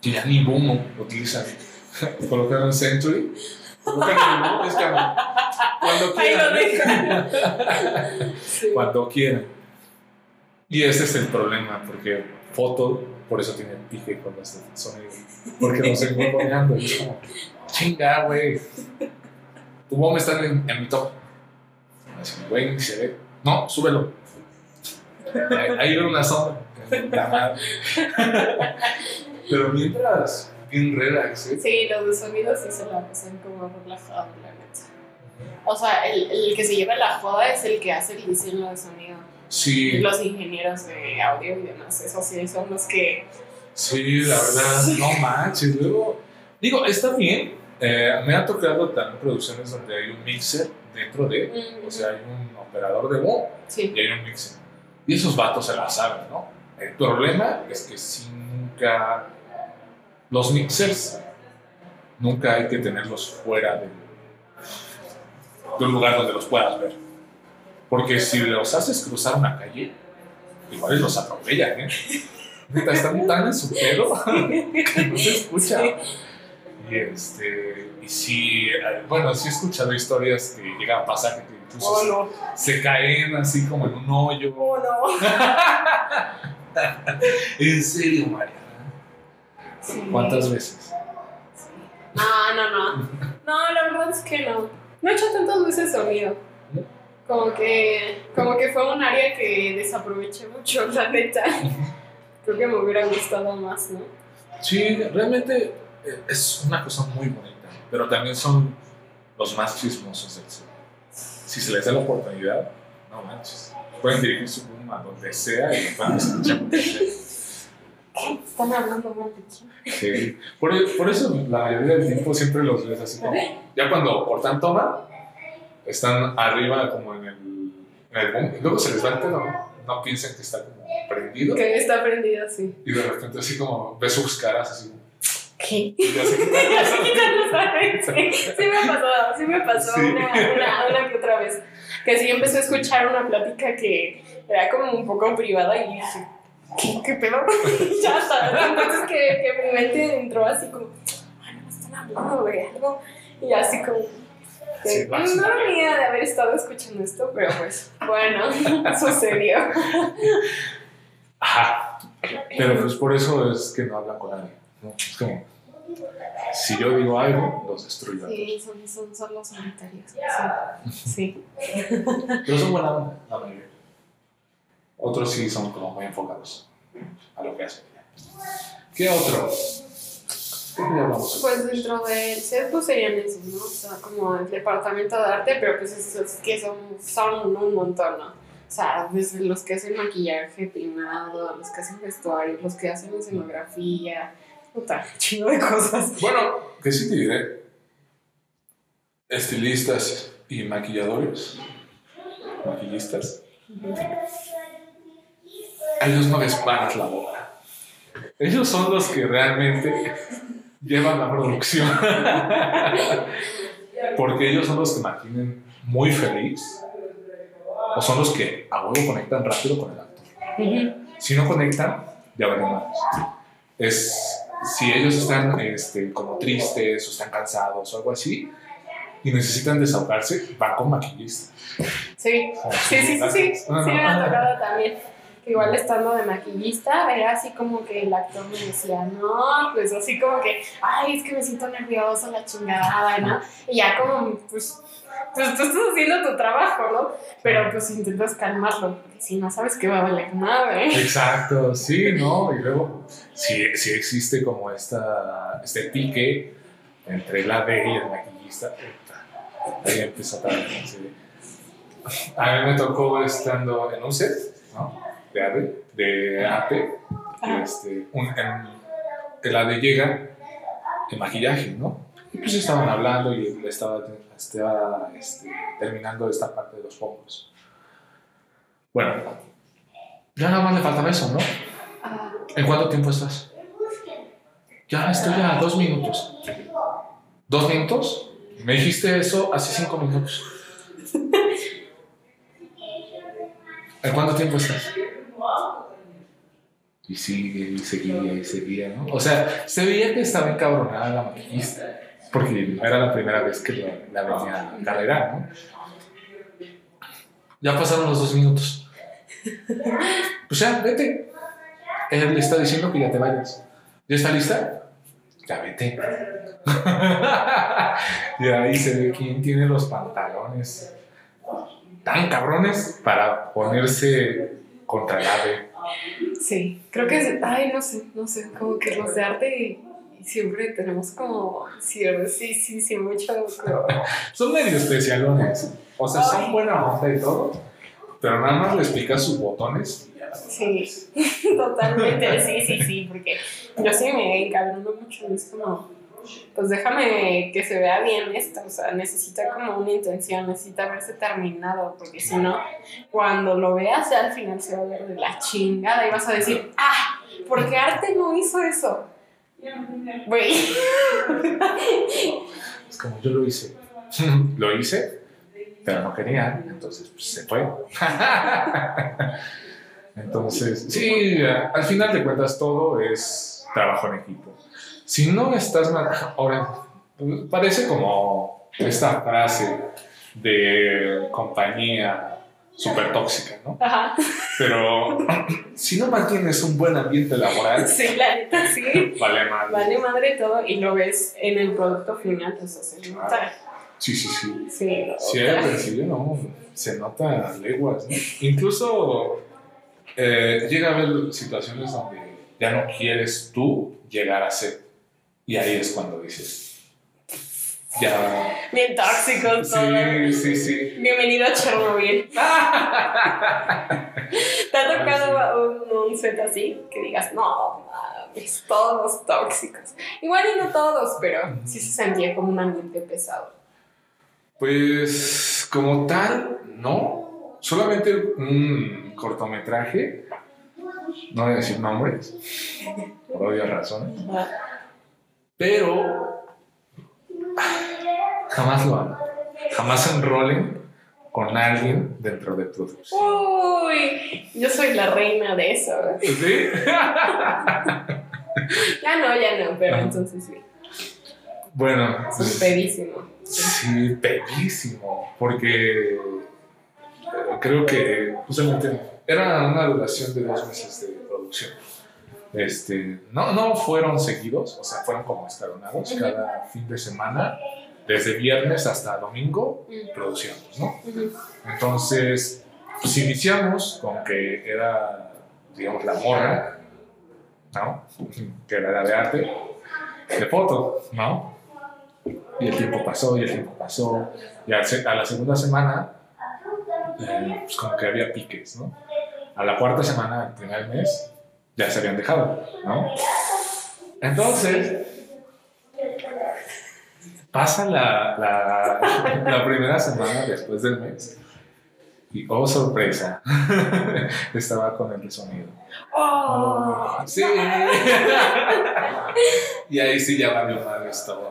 que ya ni boom utilizan. Colocaron Century. Colocaron boom, es que cuando quieran. Cuando quieran. Y ese es el problema, porque foto, por eso tiene pique con este sonido. Porque nos como, chinga, güey. Tu bomba está en, en mi top. Así, güey, se ve. No, súbelo. Ahí veo una sombra. Pero mientras, bien relax, ¿eh? Sí, los de sonido sí se la pasan como relajado, la neta. O sea, el, el, que se lleva la joda es el que hace el diseño de sonido. Sí. Los ingenieros de audio y demás, esos sí son los que. Sí, la verdad, no manches. Luego, digo, está bien. Eh, me ha tocado también producciones donde hay un mixer dentro de, o sea, hay un operador de voz y hay un mixer. Y esos vatos se la saben, ¿no? El problema es que si nunca los mixers nunca hay que tenerlos fuera de, de un lugar donde los puedas ver. Porque si los haces cruzar una calle, igual los atropellan, ¿eh? Están tan en su pelo que no se escucha. Y, este, y sí, bueno, sí he escuchado historias que llegan a pasar que incluso oh, se, caen así como en un hoyo. Oh, no. en serio, María. ¿Cuántas veces? No, no, no. No, la verdad es que no. No he hecho tantas veces sonido. Como que, como que fue un área que desaproveché mucho, la neta. Creo que me hubiera gustado más, ¿no? Sí, realmente eh, es una cosa muy bonita, pero también son los más chismosos del cine. Si se les da la oportunidad, no manches. Pueden dirigir su pluma a donde sea y van a escuchar Están hablando mal de Sí, por, por, eso la mayoría del tiempo siempre los ves así como. Ya cuando cortan toma, están arriba como en el, en el boom, y luego se les va el pelo, ¿no? No piensan que está como prendido. Que está prendido, sí. Y de repente así como ves sus caras así ¿Qué? Ya se Sí, sí me pasó, sí me pasó una, una, una que otra vez. Que sí empecé a escuchar una plática que era como un poco privada y dije, ¿qué, qué pedo? ya está. Entonces que, que mi mente entró así como, ay, no me están hablando de algo. Y así como, sí, no venía de haber estado escuchando esto, pero pues, bueno, sucedió. Ajá. Pero pues por eso es que no habla con nadie. ¿no? Es como, si yo digo algo, los destruyo. Sí, son, son, son los solitarios. Sí. Pero son buena onda, la mayoría. Otros sí son como muy enfocados a lo que hacen. ¿Qué otro? Pues dentro del set pues serían esos, ¿no? O sea, como el departamento de arte, pero pues es que son, son un montón, ¿no? O sea, desde los que hacen maquillaje, peinado, los que hacen vestuario, los que hacen escenografía, puta, chido de cosas. Bueno, que sí te diré. Estilistas y maquilladores, maquillistas, ellos no les paras la boca. Ellos son los que realmente llevan la producción. Porque ellos son los que mantienen muy feliz o son los que a huevo conectan rápido con el actor. Si no conectan, ya veremos. Es si ellos están este, como tristes o están cansados o algo así y necesitan desahogarse, van con maquillista. Sí, sí, sí, sí, sí, sí, me ha tocado también. Que igual estando de maquillista, era así como que el actor me decía, no, pues así como que, ay, es que me siento nervioso, la chingada, ¿no? Y ya como, pues, pues tú estás haciendo tu trabajo, ¿no? Pero pues intentas calmarlo, porque si no sabes que va a valer nada, ¿eh? Exacto, sí, ¿no? Y luego, si, si existe como esta, este pique entre la D y el maquillista, ahí empieza a. A mí me tocó estando en un set, ¿no? De ADE, de AP, este, un, en, el ADE llega el maquillaje, ¿no? Y pues estaban hablando y él estaba, estaba este, terminando esta parte de los focos. Bueno, ya nada más le faltaba eso, ¿no? ¿En cuánto tiempo estás? Ya estoy a dos minutos. ¿Dos minutos? Me dijiste eso hace cinco minutos. ¿En cuánto tiempo estás? Y sigue, y seguía, y seguía, ¿no? O sea, se veía que estaba encabronada la maquillista, porque era la primera vez que la, venía a la carrera, ¿no? Ya pasaron los dos minutos. Pues ya, vete. Él le está diciendo que ya te vayas. ¿Ya está lista? Ya vete. y ahí se ve quién tiene los pantalones tan cabrones para ponerse contra el ave. Sí, creo que, ay, no sé, no sé, como que los de arte siempre tenemos como, sí, sí, sí, sí, mucho. son medio especialones, o sea, son buena onda y todo, pero nada más les pica sus botones. Sí, totalmente, sí, sí, sí, porque yo sí me encabrono mucho, es como pues déjame que se vea bien esto, o sea, necesita como una intención, necesita verse terminado, porque si no, cuando lo veas al final se va a ver de la chingada y vas a decir, ah, porque arte no hizo eso. Güey. Es como yo lo hice. lo hice, pero no quería, entonces pues, se fue. entonces, sí, al final de cuentas todo es trabajo en equipo si no estás ahora parece como esta frase de compañía súper tóxica, ¿no? Ajá. Pero si no mantienes un buen ambiente laboral, sí, la neta sí. Vale madre. Vale madre todo y lo ves en el producto final, pues se nota. Sí, sí, sí. Sí, sí al principio no, se nota leguas, ¿no? Incluso eh, llega a haber situaciones donde ya no quieres tú llegar a ser y ahí es cuando dices, ya. Bien tóxicos todo. Sí, sí, sí. Bienvenido a Chernobyl. ¿Te ha tocado un, un, set así? Que digas, no, mames, todos tóxicos. Igual y no todos, pero sí se sentía como un ambiente pesado. Pues, como tal, no. Solamente un cortometraje. No voy a decir nombres, por obvias razones. Pero jamás lo hagan. Jamás se enrolen con alguien dentro de producción. Uy, yo soy la reina de eso. ¿Sí? ya no, ya no, pero entonces sí. Bueno. Es pedísimo. Sí, pedísimo. Porque creo que justamente era una duración de dos meses de producción. Este, no, no fueron seguidos, o sea, fueron como escalonados cada fin de semana, desde viernes hasta domingo, producíamos, ¿no? Entonces, pues iniciamos con que era, digamos, la morra, ¿no? Que era la de arte, de foto, ¿no? Y el tiempo pasó, y el tiempo pasó, y a la segunda semana, eh, pues como que había piques, ¿no? A la cuarta semana, el primer mes, ya se habían dejado, ¿no? Entonces, pasa la, la, la primera semana después del mes y, oh sorpresa, estaba con el sonido. ¡Oh! sí. y ahí sí ya mi madre estaba.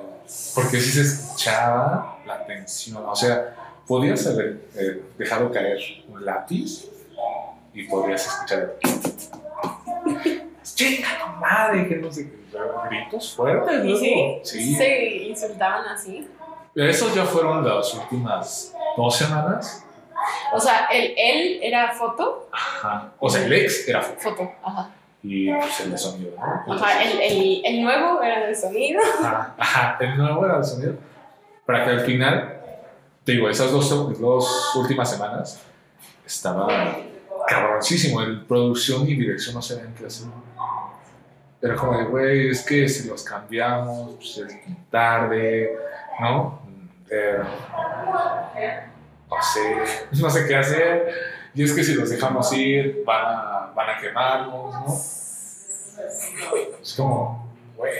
Porque sí se escuchaba la tensión. O sea, podías haber eh, dejado caer un lápiz y podrías escuchar chinga tu madre, que no sé gritos fuertes, ¿no? Sí, sí. Se insultaban así. Esos ya fueron las últimas dos semanas. O sea, el él era foto. Ajá. O sea, el ex era foto. Foto, ajá. Y pues el de sonido, ¿no? Ajá, el, el, el nuevo era de sonido. Ajá, ajá, el nuevo era de sonido. Para que al final, te digo, esas dos, dos últimas semanas estaba cabroncísimo. El producción y dirección no sabían qué hacer. Era como de, güey, es que si los cambiamos, pues es tarde, ¿no? Eh, no sé, no sé qué hacer. Y es que si los dejamos ir, van a, van a quemarnos, ¿no? Es como, güey.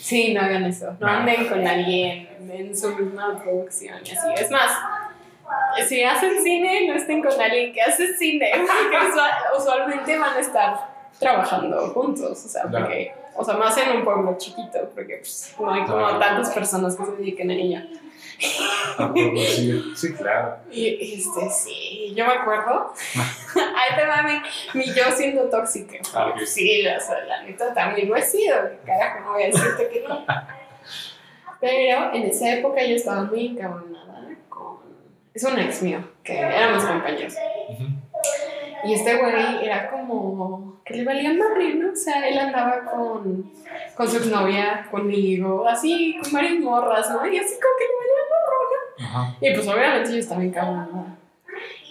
Sí, no hagan eso. No anden con alguien en su misma producción así. Es más, si hacen cine, no estén con alguien que hace cine, porque usualmente van a estar trabajando juntos, o sea, porque, o sea, más en un pueblo chiquito, porque pues, no hay como tantas personas que se dediquen a ella. Ah, sí, sí, claro. Y este, sí, yo me acuerdo. Ahí te va mi, mi yo siendo tóxica. Ah, sí, o sea, la neta también lo he sido. Carajo, no voy a decirte que no. Pero en esa época yo estaba muy encabronada con. Es un ex mío, que éramos compañeros. Y este güey era como que le valía madre, ¿no? O sea, él andaba con, con su exnovia, conmigo, así, con varias morras, ¿no? Y así como que le valía morro, ¿no? Y pues obviamente yo estaba encabronada.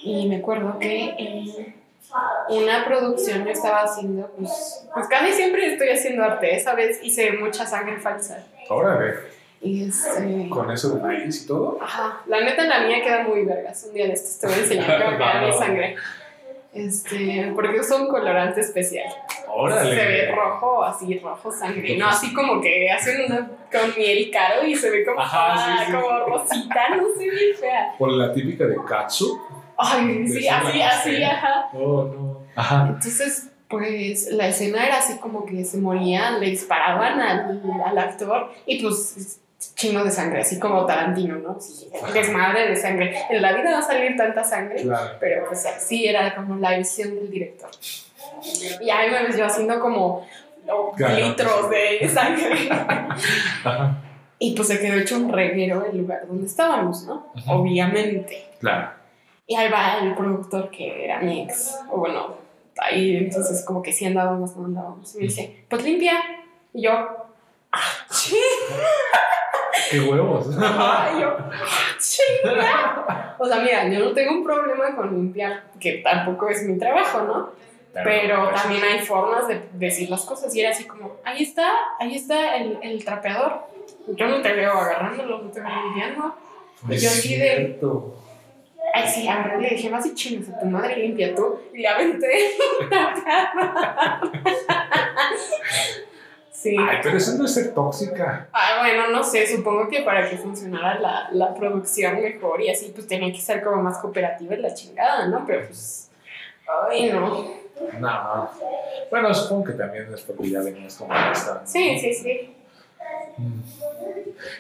Y me acuerdo que en una producción yo estaba haciendo, pues, pues casi siempre estoy haciendo arte, esa vez hice mucha sangre falsa. Órale. Y este... ¿Con eso de maíz y todo? Ajá. La neta, la mía queda muy vergas. Un día de estos te voy a enseñar cómo queda mi sangre. Este, porque uso un colorante especial. Órale. Se ve rojo, así, rojo sangre. No, así como que hacen una con miel caro y se ve como, ah, como rosita, no sé, bien fea. Por la típica de Katsu. Ay, sí, así, así, ajá. Oh, no. Ajá. Entonces, pues la escena era así como que se morían, le disparaban al, al actor y pues chino de sangre, así como Tarantino, ¿no? Sí, desmadre de sangre. En la vida va a salir tanta sangre, pero pues sí era como la visión del director. Y ahí me ves yo haciendo como litros de sangre. Y pues se quedó hecho un reguero el lugar donde estábamos, ¿no? Obviamente. Claro. Y ahí va el productor que era mi ex, o bueno, ahí entonces como que sí andábamos, no andábamos. Y me dice, pues limpia. Y yo, ¡ah, sí! ¡Qué huevos! Ay, yo, ¡chinga! O sea, mira, yo no tengo un problema con limpiar, que tampoco es mi trabajo, ¿no? Pero, también hay formas de decir las cosas. Y era así como, ahí está, ahí está el, el trapeador. Yo no te veo agarrándolo, no te veo limpiando. y yo así de. Ay, sí, a le dije, vas y chingas a tu madre, limpia tú. Y le aventé Sí. Ay, pero eso no es ser tóxica. Ay, bueno, no sé, supongo que para que funcionara la, la producción mejor y así, pues tenía que ser como más cooperativa en la chingada, ¿no? Pero pues, ay, no. No, bueno, supongo que también es porque ya venías como esta. Sí, sí, sí. Mm.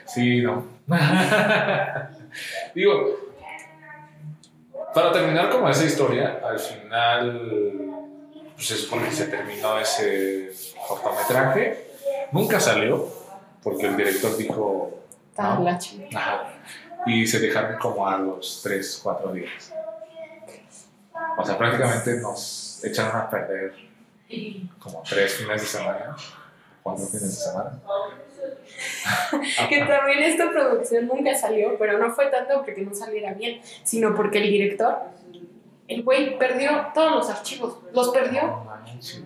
Sí, no. Digo, para terminar como esa historia, al final se supone que se terminó ese cortometraje Nunca salió, porque el director dijo... ¿no? Ajá. Y se dejaron como a los 3, 4 días. O sea, prácticamente nos echaron a perder como 3 fines de semana, 4 fines de semana. que también esta producción nunca salió, pero no fue tanto porque no saliera bien, sino porque el director, el güey perdió todos los archivos, los perdió.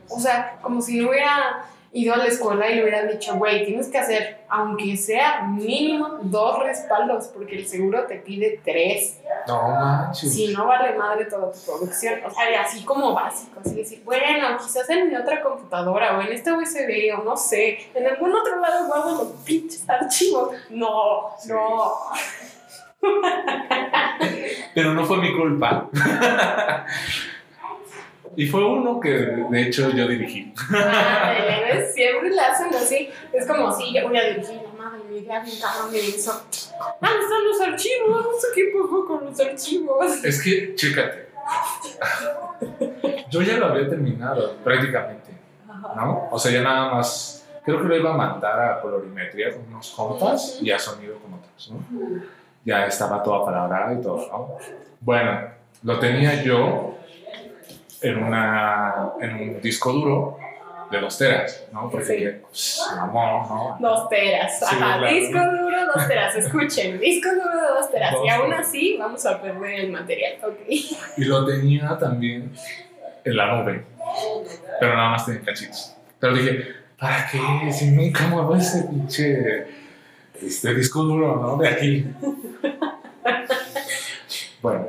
O sea, como si no hubiera ido a la escuela y le hubieran dicho, güey, tienes que hacer, aunque sea mínimo, dos respaldos, porque el seguro te pide tres. No manches. Si no vale madre toda tu producción. O sea, así como básico, así decir, bueno, quizás en mi otra computadora o en este USB o no sé, en algún otro lado guardo los pinches archivos. No, no. Pero no fue mi culpa. Y fue uno que de hecho yo dirigí. Siempre le hacen así. Es como si yo voy a dirigir, la madre me ya bien cabrón me hizo. ¿Dónde están los archivos? No sé qué pasó con los archivos. Es que, chécate. Yo ya lo había terminado prácticamente. ¿No? O sea, ya nada más. Creo que lo iba a mandar a colorimetría con unos compas y a sonido con otros, ¿no? Ya estaba toda palabra y todo, ¿no? Bueno, lo tenía yo en, una, en un disco duro de dos teras, ¿no? Porque, sí. pues, amor, ¿no? Dos teras, ajá. disco duro, dos teras. Escuchen, disco duro de dos teras. y aún así vamos a perder el material, ok. Y lo tenía también en la nube, pero nada más tenía cachitos. Pero dije, ¿para qué? Si nunca muevo ese pinche este disco duro, ¿no? De aquí. bueno,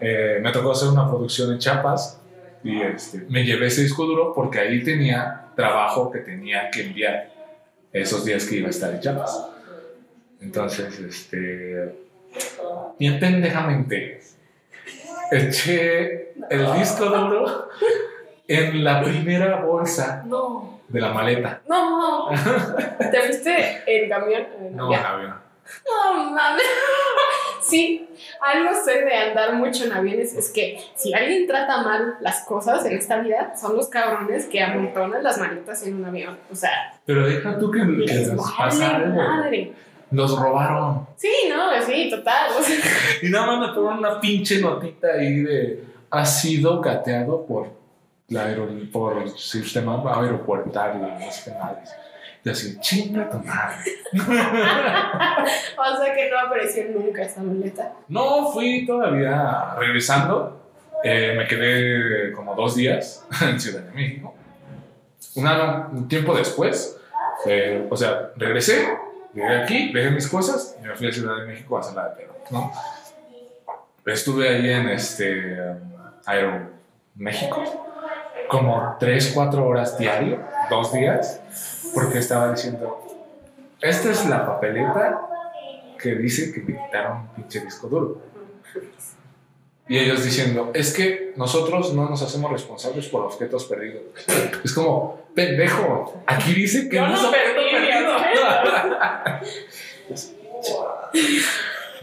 eh, me tocó hacer una producción en Chiapas y este, me llevé ese disco duro porque ahí tenía trabajo que tenía que enviar esos días que iba a estar en Chiapas. Entonces, este, bien pendejamente, eché el disco duro en la primera bolsa de la maleta. No, ¿te fuiste en camión? no, en avión. No mames. Sí, algo sé de andar mucho en aviones es que si alguien trata mal las cosas en esta vida, son los cabrones que amontonan las maletas en un avión. O sea. Pero deja tú que, les pasaron. Madre. Nos robaron. Sí, no, sí, total. y nada más me tomaron una pinche notita ahí de ha sido cateado por la aero, por sistema aeroportuario, no sé qué y así, chinga tu madre. o sea que no apareció nunca esa maleta. No, fui todavía regresando. Eh, me quedé como dos días en Ciudad de México. un tiempo después, eh, o sea, regresé, llegué aquí, dejé mis cosas y me fui a Ciudad de México a hacer la de pedo, ¿no? Estuve ahí en este Aero México como 3, 4 horas diario, dos días porque estaba diciendo, esta es la papeleta que dice que me quitaron un pinche disco duro. Y ellos diciendo, es que nosotros no nos hacemos responsables por objetos perdidos. Es como, pendejo, aquí dice que no se perdido.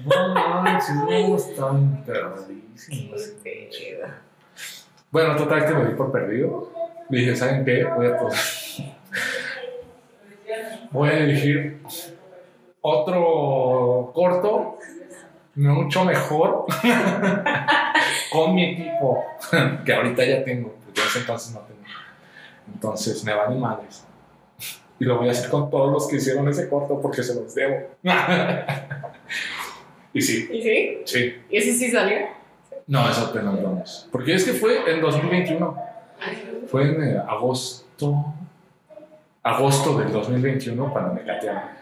no manches, no están perdidísimos. Bueno, total que me di por perdido. Dije, ¿saben qué? Voy a voy a elegir otro corto, mucho mejor, con mi equipo, que ahorita ya tengo, porque ese entonces no tengo. Entonces me van y madres. Y lo voy a hacer con todos los que hicieron ese corto porque se los debo. y sí. ¿Y sí? Sí. ¿Y ese sí salió? No, eso apenas vamos. Porque es que fue en 2021. Fue en eh, agosto agosto del 2021 cuando me catearon.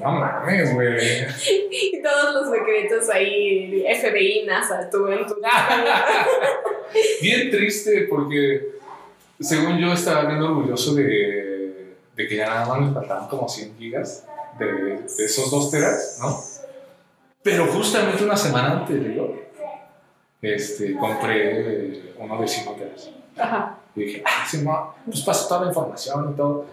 No mames, güey. Y todos los secretos ahí, FBI, NASA, tú en tu. Bien triste porque, según yo, estaba bien orgulloso de, de que ya nada más me faltaban como 100 gigas de, de esos dos teras, ¿no? Pero justamente una semana anterior, este, compré uno de 5 teras. Ajá. Y dije, ah, sí, no, pues paso toda la información y todo.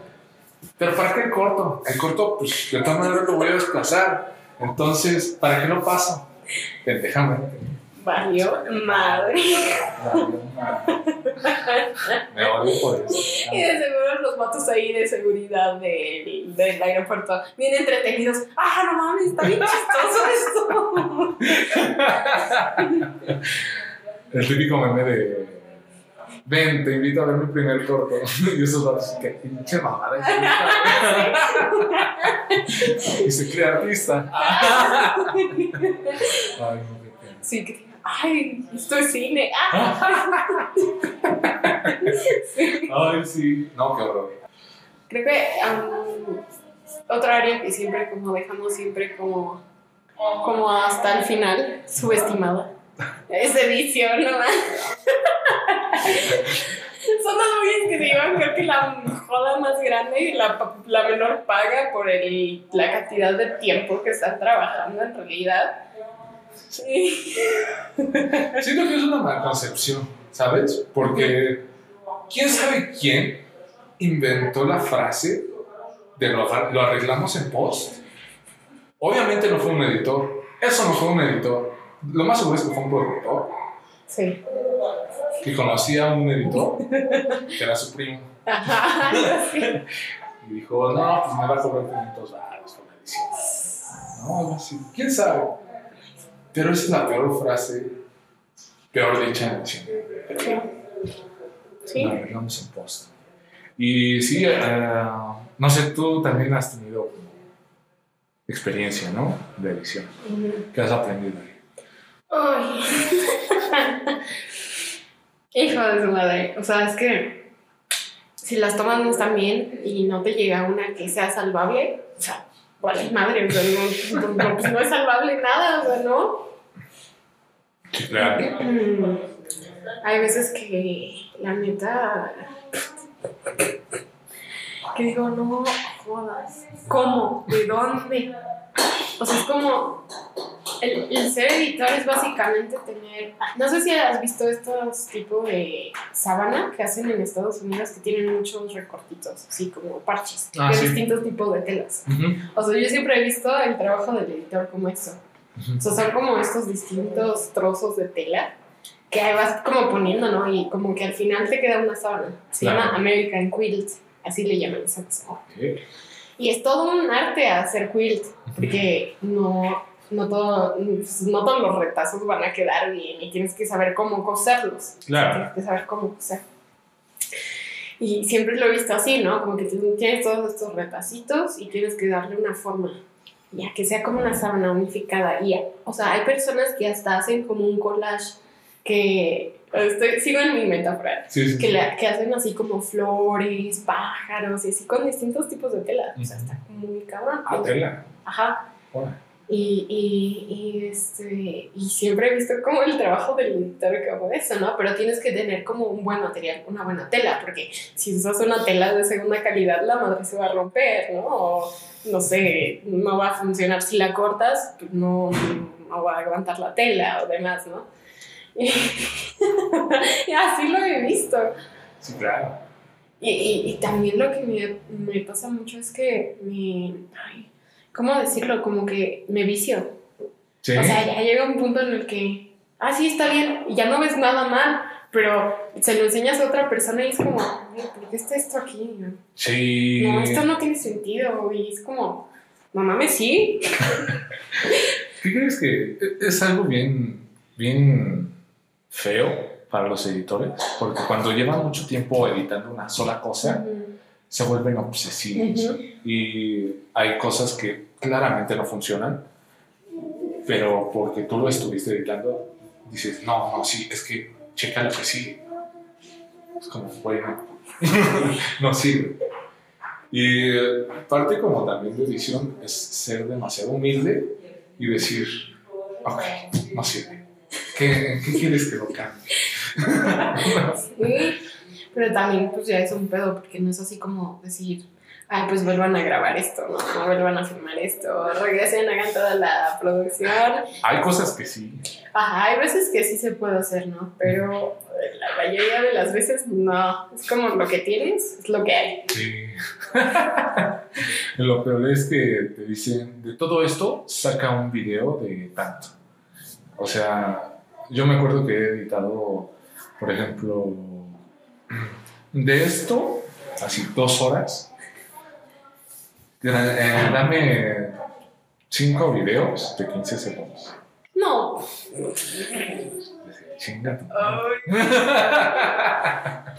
Pero ¿para qué el corto? El corto, pues de todas maneras lo voy a desplazar. Entonces, ¿para qué lo paso? Déjame. Valió madre. Valió madre. Me odio por eso. Y de seguro los matos ahí de seguridad del, del aeropuerto bien entretenidos. ¡Ah, no mames! Está bien chistoso esto. El típico meme de ven, te invito a ver mi primer corto. Y esos vatos, que pinche mamada. y se crea artista. Ay, no, Sí, que ay, esto es cine. Ay, sí. No, qué horror. Creo que um, otra área que siempre como dejamos siempre como, como hasta el final, subestimada es edición, ¿no? Son los güeyes que se llevan, creo que la joda más grande y la, la menor paga por el, la cantidad de tiempo que están trabajando en realidad. Sí. Siento que es una mala concepción, ¿sabes? Porque quién sabe quién inventó la frase de lo, lo arreglamos en post. Obviamente no fue un editor. Eso no fue un editor lo más seguro es que fue un productor. Sí. Que conocía a un editor, que era su primo. Ajá, Y dijo, no, pues me va a cobrar 500 baros por la edición. No, algo así. ¿Quién sabe? Pero esa es la peor frase peor dicha Sí. Sí. La arreglamos en post. Y sí, eh, no sé, tú también has tenido experiencia, ¿no? De edición. ¿Qué has aprendido ahí? Ay. Hijo de su madre. O sea, es que si las tomas no están bien y no te llega una que sea salvable, o sea, vale madre, o sea, no, no, pues no es salvable nada, o sea, ¿no? Sí, claro. Mm, Hay veces que la neta que digo, no jodas. ¿Cómo? ¿De dónde? O sea, es como el, el ser editor es básicamente tener. No sé si has visto estos tipos de sábana que hacen en Estados Unidos que tienen muchos recortitos, así como parches, Ah, de sí. distintos tipos de telas. Ujú, O sea, yo siempre he visto el trabajo del editor como eso. O sea, son como estos distintos trozos de tela que ahí vas como poniendo, ¿no? Y como que al final te queda una sábana. Se Claro. llama American Quilt, así le llaman esa cosa. Ok. Y es todo un arte hacer quilt, porque no, no, todo, no todos los retazos van a quedar bien y tienes que saber cómo coserlos. Claro. Tienes que saber cómo coser. Y siempre lo he visto así, ¿no? Como que tienes todos estos retacitos y tienes que darle una forma. Ya que sea como una sábana unificada. Y, o sea, hay personas que hasta hacen como un collage que. Estoy, sigo en mi metáfora. Sí, sí. Que, sí. le- que hacen así como flores, pájaros y así con distintos tipos de tela. O sea, está muy cabrón. Ah, tela. Ajá. Y, y, y, este, y siempre he visto como el trabajo del editor como eso, ¿no? Pero tienes que tener como un buen material, una buena tela, porque si usas una tela de segunda calidad, la madre se va a romper, ¿no? O, no sé, no va a funcionar. Si la cortas, pues no, no va a aguantar la tela o demás, ¿no? Y, así lo he visto. Sí, claro. Y, y, y también lo que me, me pasa mucho es que me... Ay, ¿Cómo decirlo? Como que me vicio. Sí. O sea, ya llega un punto en el que, ah, sí, está bien, y ya no ves nada mal, pero se lo enseñas a otra persona y es como, "Ay, ¿por qué está esto aquí? sí. No, esto no tiene sentido, y es como, no mames, sí. ¿Qué crees que es algo bien, bien feo para los editores? Porque cuando llevan mucho tiempo editando una sola cosa, se vuelven obsesivos. Ujú. Y hay cosas que claramente no funcionan, pero porque tú lo estuviste editando, dices, no, no, sí, es que checa lo que sí. Es como, bueno, no sirve. Y eh, parte como también de edición es ser demasiado humilde y decir, ok, no sirve. ¿Qué, ¿en qué quieres que lo cambie? Sí, pero también pues ya es un pedo, porque no es así como decir, ay, pues vuelvan a grabar esto, ¿no? No vuelvan a filmar esto, regresen, hagan toda la producción. Hay cosas que sí. Ajá, hay veces que sí se puede hacer, ¿no? Pero la mayoría de las veces no. Es como lo que tienes, es lo que hay. Sí. Lo peor es que te dicen, de todo esto, saca un video de tanto. O sea, yo me acuerdo que he editado, por ejemplo, de esto, así dos horas. Eh, dame cinco videos de 15 segundos. No. Chinga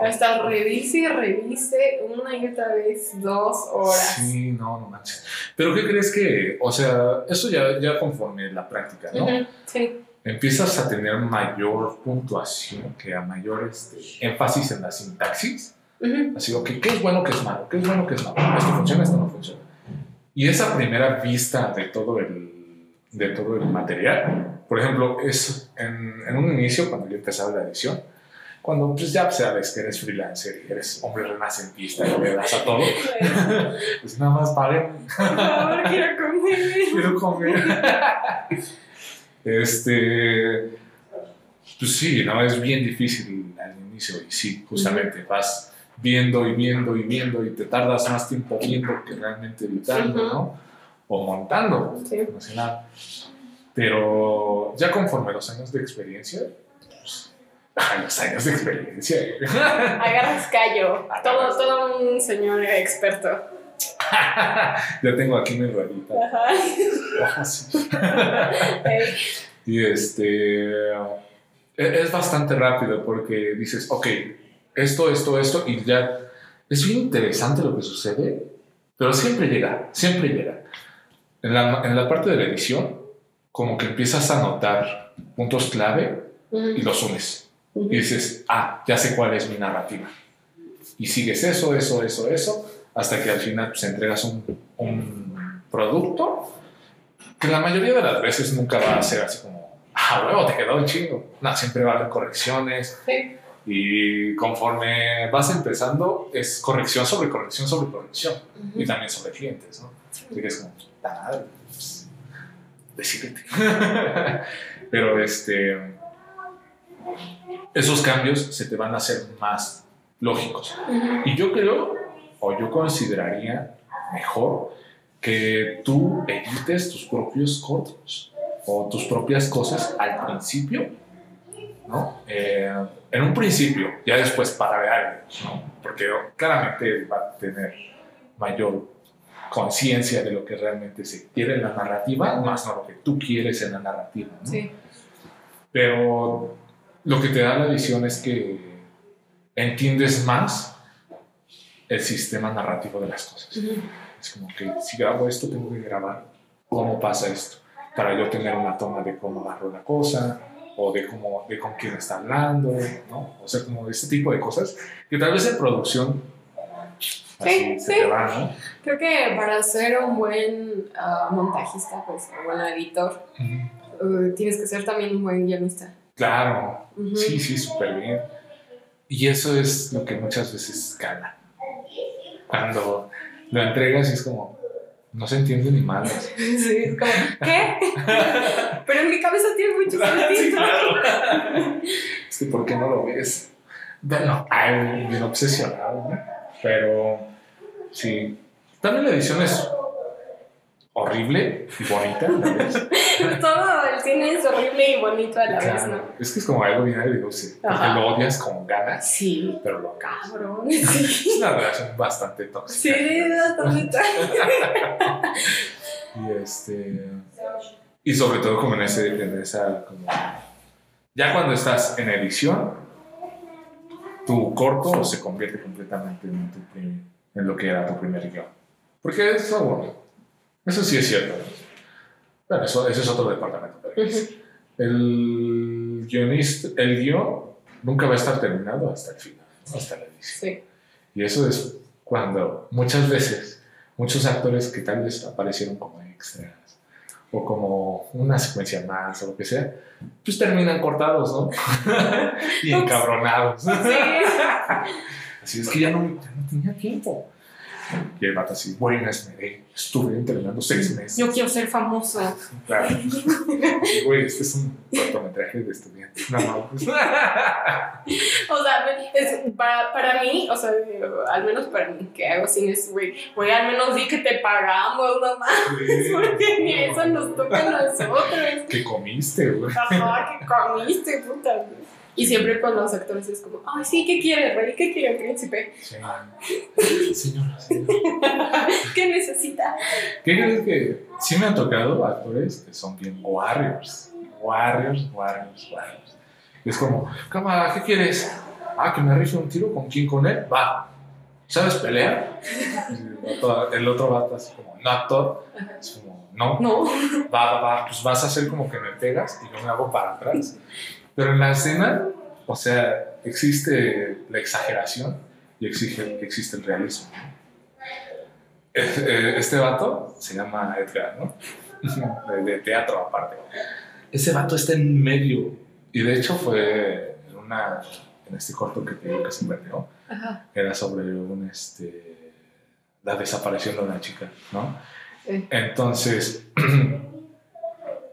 Hasta revise y revise una y otra vez dos horas. Sí, no, no manches. Pero ¿qué crees que, o sea, eso ya, ya conforme la práctica, ¿no? Ujú, Sí. Empiezas a tener mayor puntuación, que a mayor este, énfasis en la sintaxis. Así, ok, ¿qué es bueno, qué es malo? ¿Qué es bueno, qué es malo? Esto funciona, esto no funciona. Y esa primera vista de todo el, de todo el material, por ejemplo, es en, en un inicio, cuando yo empezaba la edición, cuando pues ya sabes que eres freelancer y eres hombre renacentista y le das a todo, pues nada más paguen Por favor, quiero comer. quiero comer. este, pues sí, no, es bien difícil al inicio y sí, justamente vas viendo y viendo y viendo y te tardas más tiempo viendo que realmente editando. ¿no? O montando, Sí. nada. Pero ya conforme los años de experiencia, pues, los años de experiencia. Agarras callo. Todo, todo un señor experto. ya tengo aquí mi ruedita. Ajá. Y este. e-, es bastante rápido porque dices, ok, esto, esto, esto, y ya es bien interesante lo que sucede, pero siempre llega, siempre llega. En la, en la parte de la edición, como que empiezas a notar puntos clave y los unes. Y dices, ah, ya sé cuál es mi narrativa. Y sigues eso, eso, eso, eso, hasta que al final pues, entregas un, un producto que la mayoría de las veces nunca va a ser así como, ah, huevo, te quedó un chingo. No, siempre va a haber correcciones. Sí. Y conforme vas empezando, es corrección sobre corrección sobre corrección. Y también sobre clientes, ¿no? Así que es como, pues, decídete. Pero este, esos cambios se te van a hacer más lógicos. Y yo creo, o yo consideraría mejor, que tú edites tus propios cortos o tus propias cosas al principio, ¿no? Eh, en un principio, ya después para ver ¿no? Porque claramente va a tener mayor conciencia de lo que realmente se quiere en la narrativa, más no lo que tú quieres en la narrativa, ¿no? Sí. Pero lo que te da la visión es que entiendes más el sistema narrativo de las cosas. Es como que si grabo esto, tengo que grabar cómo pasa esto, para yo tener una toma de cómo agarro la cosa, o de, cómo, de con quién está hablando, ¿no? O sea, como este tipo de cosas que tal vez en producción sí, sí. Creo que para ser un buen uh, montajista, pues, un buen editor, uh, tienes que ser también un buen guionista. Claro, sí, sí, súper bien. Y eso es lo que muchas veces cala. Cuando lo entregas y es como, no se entiende ni mal. Sí, es como, ¿qué? Pero en mi cabeza tiene mucho sentido. Es que, ¿por qué no lo ves? Bueno, hay bien obsesionado, ¿no? Pero, sí. También la edición es horrible y bonita a la vez. Todo el cine es horrible y bonito a la vez, ¿no? Es que es como algo bien agridulce. Porque lo odias con ganas. Sí. Pero lo cabrón. Sí. Es una relación bastante tóxica. Sí, bastante tóxica. y este. Y sobre todo como en, ese, en esa. Como, ya cuando estás en edición, tu corto se convierte completamente en, tu, en lo que era tu primer guion. Porque es bueno, eso sí es cierto. Bueno, eso, ese es otro departamento. El guionista, el guion nunca va a estar terminado hasta el final, hasta la edición. Sí. Y eso es cuando muchas veces muchos actores que tal vez aparecieron como extras o como una secuencia más o lo que sea, pues terminan cortados, ¿no? y encabronados. Sí. Así es que ya no, ya no tenía tiempo. Y el vato así, bueno, esmeré, estuve entrenando seis meses. Yo quiero ser famoso. Claro. güey, este es un cortometraje de estudiante. No, no. O sea, es, para, para mí, o sea, al menos para mí, que hago cine es, güey, güey, al menos di que te pagamos, no más. Porque ni eso nos toca a nosotros. ¿Qué comiste, güey? Ajá, que comiste, puta, güey. Y siempre con los actores es como, ay, sí, ¿qué quiere, rey? ¿Qué quiere, príncipe? Señora, señora. ¿Qué necesita? ¿Qué crees que sí me han tocado actores que son bien warriors? Warriors, warriors, warriors. Es como, cámara, ¿qué quieres? Ah, que me rife un tiro con quién con él. Va. ¿Sabes pelear? El otro va así como, no actor. Es como, no. No. Va, va, va. Pues vas a hacer como que me pegas y yo me hago para atrás. Pero en la escena, o sea, existe la exageración y exige, existe el realismo. Eh, este vato se llama Edgar, ¿no? De, teatro aparte. Ese vato está en medio. Y de hecho fue en, una, en este corto que te digo que se perdió. Era sobre un, este, la desaparición de una chica, ¿no? Entonces,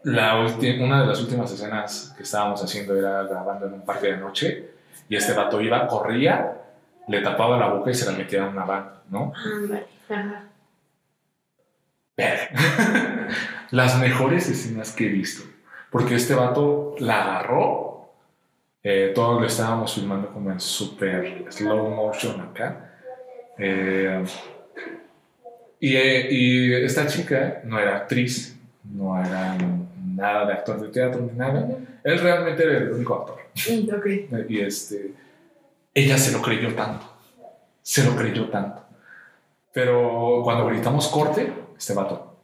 la una de las últimas escenas que estábamos haciendo era grabando en un parque de noche y este vato iba, corría, le tapaba la boca y se la metía en una van, ¿no? Las mejores escenas que he visto, porque este vato la agarró, eh, todos lo estábamos filmando como en super slow motion acá. Eh, y, y esta chica no era actriz, no era nada de actor de teatro ni nada. Él realmente era el único actor. Mm, okay. Y este, ella se lo creyó tanto, se lo creyó tanto. Pero cuando gritamos corte, este vato,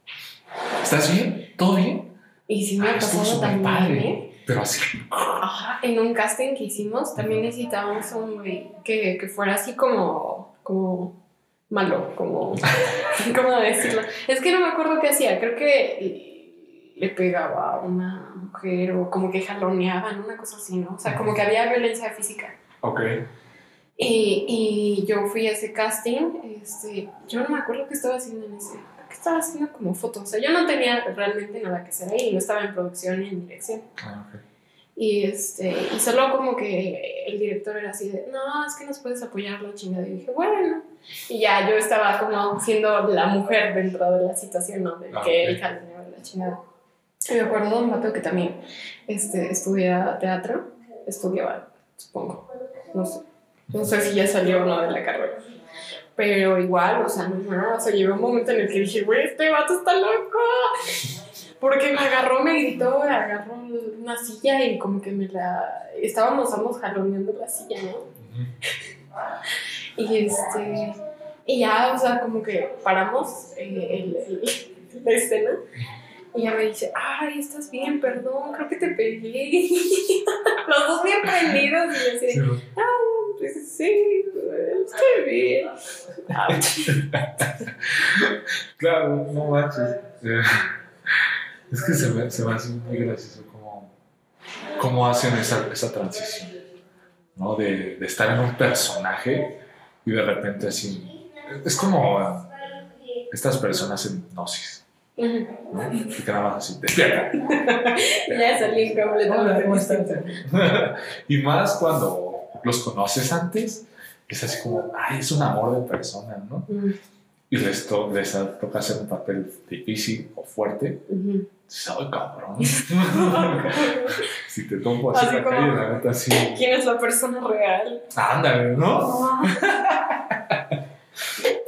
¿estás bien? ¿Todo bien? Y si me ha pasado también, ¿eh? Pero así. Ajá, en un casting que hicimos también necesitábamos un güey que, que fuera así como, como malo, como, ¿cómo decirlo? Es que no me acuerdo qué hacía, creo que le pegaba a una mujer o como que jaloneaban, una cosa así, ¿no? O sea, como que había violencia física. Ok. Y, y yo fui a ese casting, este, yo no me acuerdo qué estaba haciendo en ese, qué estaba haciendo como fotos, o sea, yo no tenía realmente nada que hacer ahí, no estaba en producción ni en dirección. Ah, ok. Y, este, y solo como que el director era así de, no, es que nos puedes apoyar la chingada. Y dije, bueno. Y ya yo estaba como siendo la mujer dentro de la situación, ¿no? De Ah, que ok. el la chingada. Y me acuerdo de un vato que también este, estudia teatro, estudiaba, supongo, no sé. No sé si ya salió o no de la carrera. Pero igual, o sea, no, no, o sea, llegó un momento en el que dije, güey, este vato está loco. Porque me agarró, me gritó, me agarró una silla y como que me la... Estábamos ambos jaloneando la silla, ¿no? Y este... Y ya, o sea, como que paramos eh, el, el- la escena y ella me dice, ay, estás bien, perdón, creo que te pegué. Los dos bien prendidos y yo así, de, Sí. ah, pues sí, estoy bien. Claro, no manches. Es que se me, se me hace muy gracioso cómo, cómo hacen esa, esa transición, ¿no? De, de estar en un personaje y de repente así. Es como eh, estas personas en hipnosis, Y nada más así, despierta. Ya salí y más cuando los conoces antes, es así como, ay, es un amor de persona, ¿no? Y les, to- les toca hacer un papel difícil o fuerte. ay, cabrón. si te tomo así, Así la como- calle, la neta, así. ¿Quién es la persona real? Ándale, ¿no?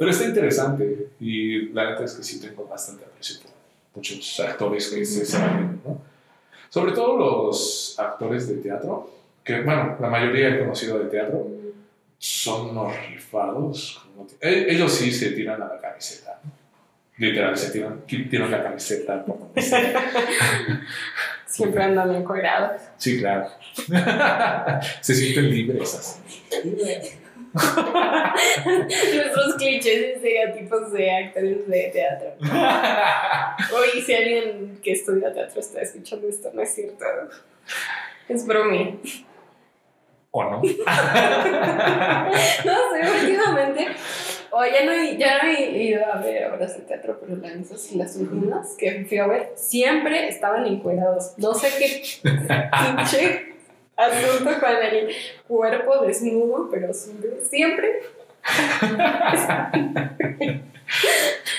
Pero está interesante. Y la neta es que sí tengo bastante aprecio por muchos actores que se saben, ¿no? Sobre todo los actores de teatro, que, bueno, la mayoría he conocido de teatro, son unos rifados. como eh, Ellos sí se tiran a la camiseta. ¿no? Literal, se tiran, tiran la camiseta. sea. Siempre andan encuerados. Sí, claro. se sienten libres así. Nuestros clichés de estereotipos de actores de teatro. Oye, si alguien que estudia teatro está escuchando esto, no es cierto. Es bromea. ¿O no? No sé, últimamente. O ya no, ya no he ido a ver obras de teatro, pero las últimas que fui a ver siempre estaban encuerados. No sé qué pinche asunto con el cuerpo desnudo, pero siempre, siempre.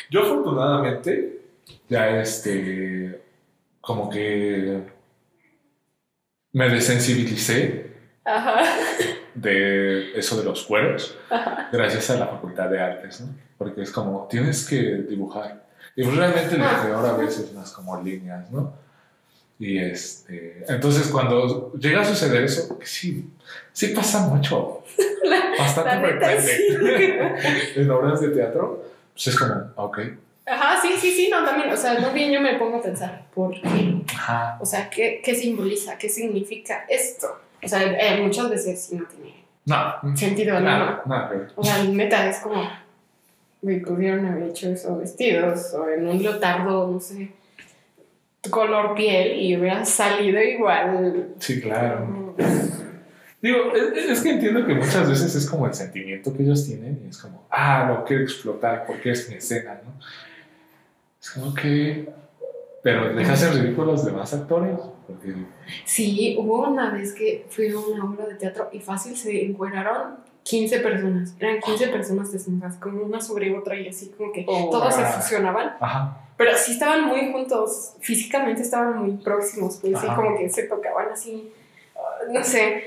Yo afortunadamente ya este como que me desensibilicé Ajá. de eso de los cueros Ajá. gracias a la facultad de artes, ¿no? Porque es como tienes que dibujar y realmente lo peor a veces es más como líneas, ¿no? Y este, entonces cuando llega a suceder eso, sí, sí pasa mucho, bastante frecuente en obras de teatro, pues es como, ok, Ajá, sí, sí, sí, no, también. O sea, más bien yo me pongo a pensar, ¿por qué? ajá, O sea, ¿qué, qué simboliza? ¿Qué significa esto? O sea, eh, muchas veces sí no tiene no, sentido, ¿no? nada, nada que ver. O sea, neta, es como, me pudieron haber hecho eso vestidos o en un leotardo, no sé, color piel y hubiera salido igual. Sí, claro. Digo, es, es que entiendo que muchas veces es como el sentimiento que ellos tienen y es como, ah, lo quiero explotar porque es mi escena, ¿no? Es como que... Pero dejas en ridículo a los demás actores. Porque, Sí, hubo una vez que fui a una obra de teatro y fácil se encueraron 15 personas. Eran 15 personas desnudas, como una sobre otra y así como que Oh, todos se ah. fusionaban. ajá, Pero sí estaban muy juntos, físicamente estaban muy próximos, pues sí, como que se tocaban así, ah, no sé,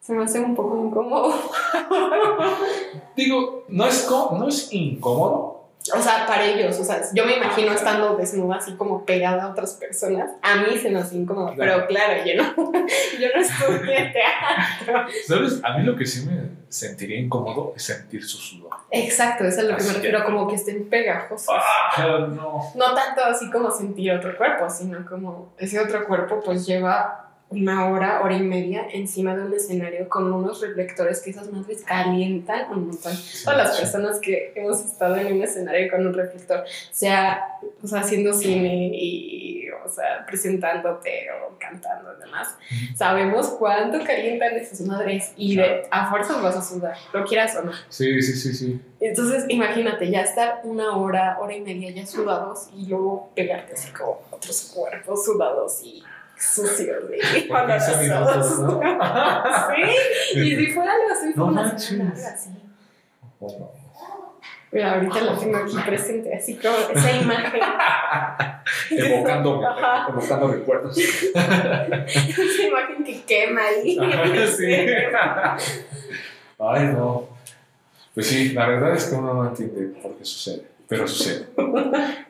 se me hace un poco incómodo. Digo, no es, co- no es incómodo, o sea, para ellos, o sea, yo me imagino estando desnuda así como pegada a otras personas, a mí se me hace incómodo, pero claro, yo no, yo no estudié teatro. ¿Sabes? A mí lo que sí me sentiría incómodo es sentir su sudor. Exacto, eso es a lo que me refiero, como que estén pegajosos. Ah, no. No tanto así como sentir otro cuerpo, sino como ese otro cuerpo pues lleva una hora, hora y media encima de un escenario con unos reflectores que esas madres calientan un montón. Todas las personas que hemos estado en un escenario con un reflector, sea, sea haciendo cine y, o sea, presentándote o cantando y demás, sabemos cuánto calientan esas madres y de, a fuerzas vas a sudar, lo quieras o no. Sí, sí, sí, sí. Entonces, imagínate, ya estar una hora, hora y media ya sudados y luego pegarte así como otros cuerpos sudados y sucio, de minutos, ¿no? sí, y si fuera algo así, fue una así. Mira, ahorita lo tengo aquí presente, así como esa imagen. evocando, evocando recuerdos. esa imagen que quema ahí. sí. Ay, no. Pues sí, la verdad es que uno no entiende por qué sucede, pero sucede.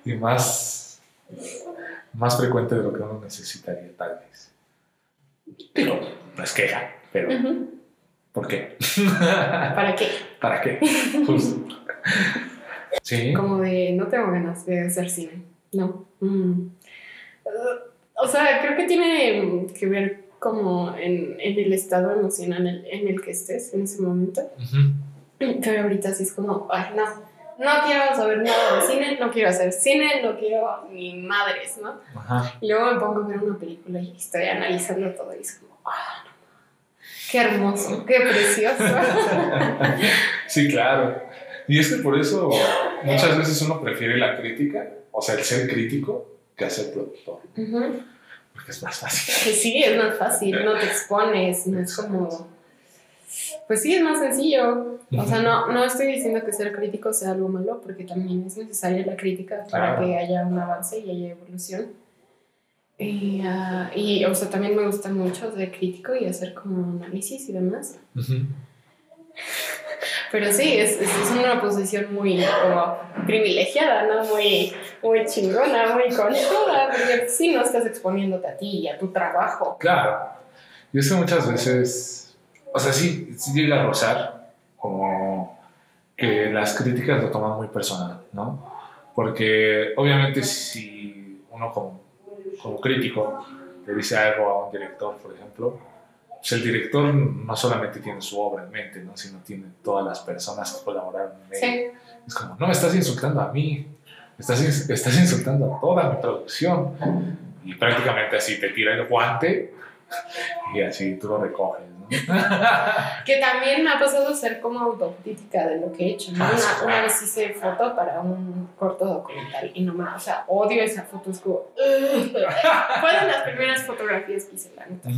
Y más más frecuente de lo que uno necesitaría tal vez. Pero no es queja, pero ¿por qué? ¿Para qué? ¿Para qué? Sí. Como de no tengo ganas de hacer cine. No. Mm. o sea, creo que tiene que ver como en, en el estado emocional en el, que estés en ese momento. Pero ahorita sí es como, ay, no no quiero saber nada de cine, no quiero hacer cine, no quiero ni madres, ¿no? Ajá. Y luego me pongo a ver una película y estoy analizando todo y es como, ah, qué hermoso, qué precioso. sí, claro. Y es que por eso muchas veces uno prefiere la crítica, o sea, el ser crítico, que hacer productor. Porque es más fácil. Sí, es más fácil, no te expones, no es como pues sí, es más sencillo. O sea, no, no estoy diciendo que ser crítico sea algo malo, porque también es necesaria la crítica para que haya un avance y haya evolución. Y, uh, y, o sea, también me gusta mucho ser crítico y hacer como análisis y demás. Pero sí, es, es, una posición muy como privilegiada, ¿no? Muy, muy chingona, muy conchuda, porque sí no estás exponiéndote a ti y a tu trabajo. Claro. Y eso muchas veces o sea, sí, sí llega a rozar como que las críticas lo toman muy personal, ¿no? Porque obviamente si uno como, como crítico le dice algo a un director, por ejemplo, pues el director no solamente tiene su obra en mente, ¿no? sino tiene todas las personas que colaboraron en él. Es como, no me estás insultando a mí, estás, estás insultando a toda mi producción. Y prácticamente así te tira el guante y así tú lo recoges. que también me ha pasado ser como autocrítica de lo que he hecho. Ah, una, vez hice foto para un corto documental y no me, o sea, odio esa foto. Es como, fueron las primeras fotografías que hice, la neta.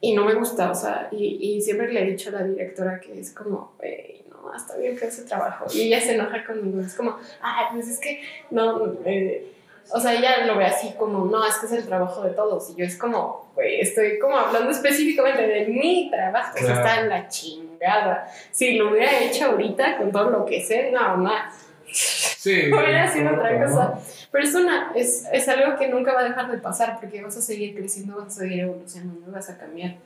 Y no me gusta, o sea, y, y, siempre le he dicho a la directora que es como, no, está bien que ese trabajo. Y ella se enoja conmigo, es como, ay, pues es que no, eh, o sea, ella lo ve así como, no, es que es el trabajo de todos. Y yo es como, güey, estoy como hablando específicamente de mi trabajo. Claro. está en la chingada. Si lo hubiera hecho ahorita con todo lo que sé, no, más. Sí. hubiera sido otra cosa. Pero es, una, es, es algo que nunca va a dejar de pasar porque vas a seguir creciendo, vas a seguir evolucionando, vas a cambiar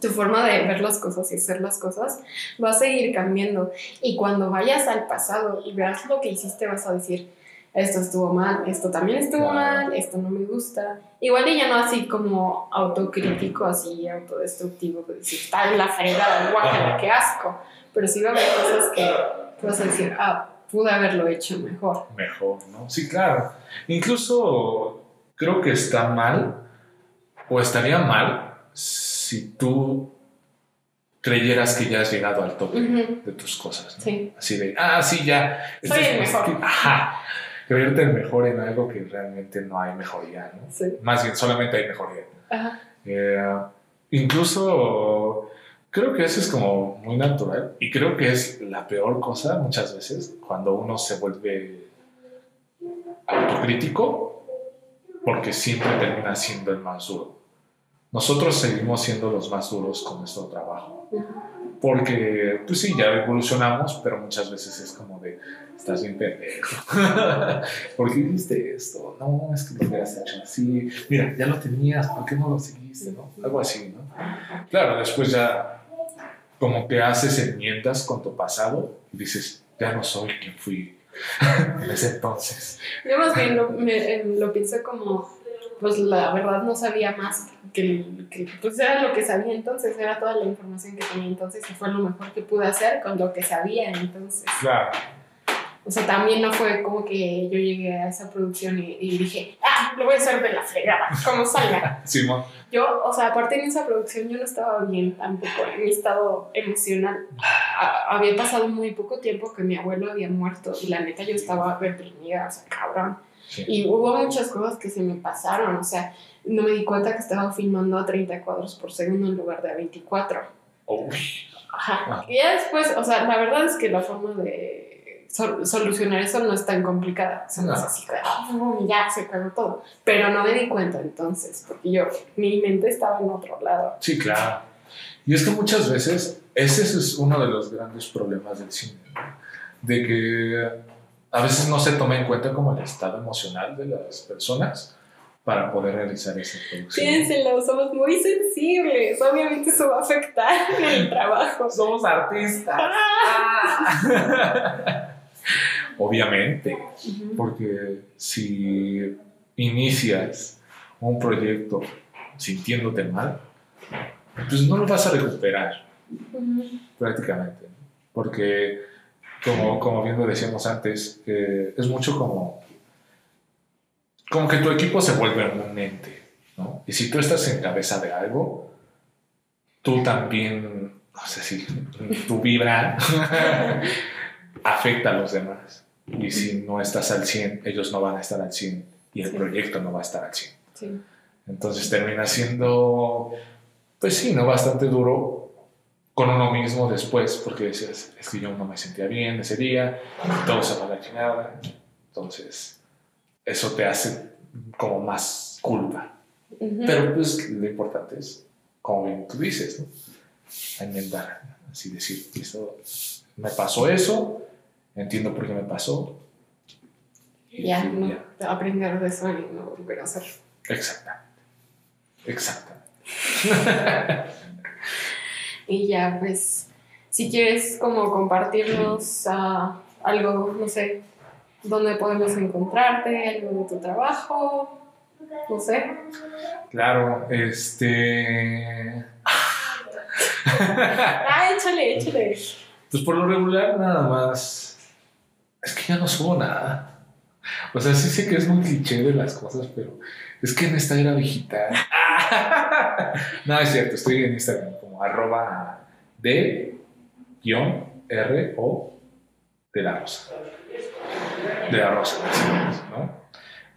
tu forma de ver las cosas y hacer las cosas va a seguir cambiando. Y cuando vayas al pasado y veas lo que hiciste, vas a decir, esto estuvo mal, esto también estuvo mal, esto no me gusta. Igual ella no así como autocrítico, así autodestructivo, que decir, está en la fregada, guácala, qué asco. Pero sí va a haber cosas que vas a decir, ah, pude haberlo hecho mejor. Mejor, ¿no? Sí, claro. Incluso creo que está mal, o estaría mal, si tú creyeras que ya has llegado al tope de tus cosas. Sí. Así de, ah, sí, ya. Soy el mejor. Ajá creerte el mejor en algo que realmente no hay mejoría, ¿no? Sí. Más bien, solamente hay mejoría. Ajá. Eh, incluso creo que eso es como muy natural y creo que es la peor cosa muchas veces cuando uno se vuelve autocrítico porque siempre termina siendo el más duro. Nosotros seguimos siendo los más duros con nuestro trabajo. Porque, pues sí, ya evolucionamos, pero muchas veces es como de, estás bien pendejo. ¿Por qué hiciste esto? No, es que lo hubieras hecho así. Mira, ya lo tenías, ¿por qué no lo seguiste? ¿no? Algo así, ¿no? Claro, después ya como que haces enmiendas con tu pasado y dices, ya no soy quien fui en ese entonces. Yo más bien lo, me, lo pienso como, pues la verdad no sabía más que, que, pues era lo que sabía entonces, era toda la información que tenía entonces y fue lo mejor que pude hacer con lo que sabía entonces. Claro. O sea, también no fue como que yo llegué a esa producción y, dije, ah, lo voy a hacer de la fregada, como salga. Sí, yo, o sea, aparte de esa producción, yo no estaba bien tampoco en mi estado emocional. había pasado muy poco tiempo que mi abuelo había muerto y la neta yo estaba reprimida, o sea, cabrón. Y hubo muchas cosas que se me pasaron, o sea, no me di cuenta que estaba filmando a 30 cuadros por segundo en lugar de a 24. Ajá. Ah. Y ya después, o sea, la verdad es que la forma de solucionar eso no es tan complicada. O sea, no. es así, ya se cagó todo. Pero no me di cuenta entonces, porque yo, mi mente estaba en otro lado. Sí, claro. Y es que muchas veces, ese es uno de los grandes problemas del cine, de que a veces no se toma en cuenta como el estado emocional de las personas para poder realizar esa producción. Piénsenlo, somos muy sensibles. Obviamente eso va a afectar en el trabajo. Somos artistas. Ah. Obviamente, porque si inicias un proyecto sintiéndote mal, pues no lo vas a recuperar prácticamente. Porque, como, como bien lo decíamos antes, es mucho como, como que tu equipo se vuelve un ente. ¿no? Y si tú estás en cabeza de algo, tú también, no sé si, tu vibra afecta a los demás. Y si no estás al 100, ellos no van a estar al 100 y el proyecto no va a estar al 100. Entonces termina siendo, pues sí, ¿no? Bastante duro con uno mismo después, porque decías, es que yo no me sentía bien ese día, todo se va a la chingada. Entonces, eso te hace como más culpa. Pero pues lo importante es, como bien tú dices, ¿no? Enmendar, así decir, esto, me pasó eso, entiendo por qué me pasó. ya, no, aprender de eso y no volver a hacer. Exactamente. Exactamente. y ya, pues, si quieres como compartirnos uh, algo, no sé, dónde podemos encontrarte, algo de tu trabajo, no sé. Claro, este... ah, échale, échale. Pues por lo regular nada más es que ya no subo nada. O sea, sí sé que es muy cliché de las cosas, pero es que en esta era digital. no, es cierto, estoy en Instagram como arroba de guion R O de la rosa. De la rosa, ¿no?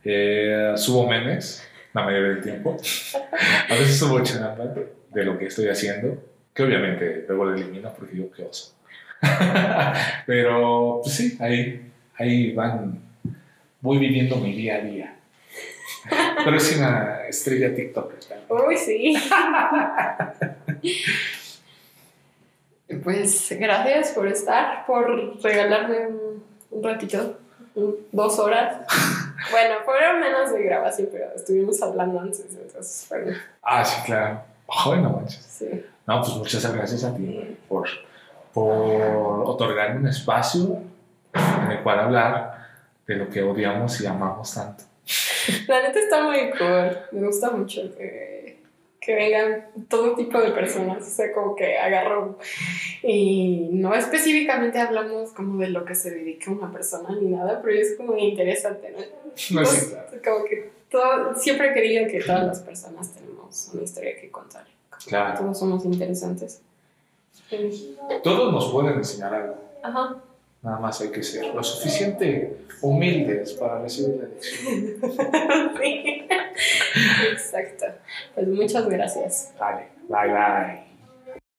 Eh, subo memes la mayoría del tiempo. A veces subo chanamba de lo que estoy haciendo, que obviamente luego lo elimino porque digo que oso. Pero, pues sí, ahí, ahí van, voy viviendo mi día a día. Pero es una estrella TikTok. Uy, sí. pues gracias por estar, por regalarme un, ratito, dos horas. Bueno, fueron menos de grabación, pero estuvimos hablando antes, entonces Ah, sí, claro. Bueno, manches. Sí. No, pues muchas gracias a ti por por otorgarme un espacio en el cual hablar de lo que odiamos y amamos tanto. La neta está muy cool, me gusta mucho que, que vengan todo tipo de personas, o sea, como que agarro y no específicamente hablamos como de lo que se dedica una persona ni nada, pero es como interesante, ¿no? no sí, Como que todo, siempre he querido que todas las personas tenemos una historia que contar. Claro. Todos somos interesantes. Todos nos pueden enseñar algo. Ajá. Nada más hay que ser lo suficiente humildes para recibir la lección. sí. Exacto. Pues muchas gracias. Vale. Bye bye.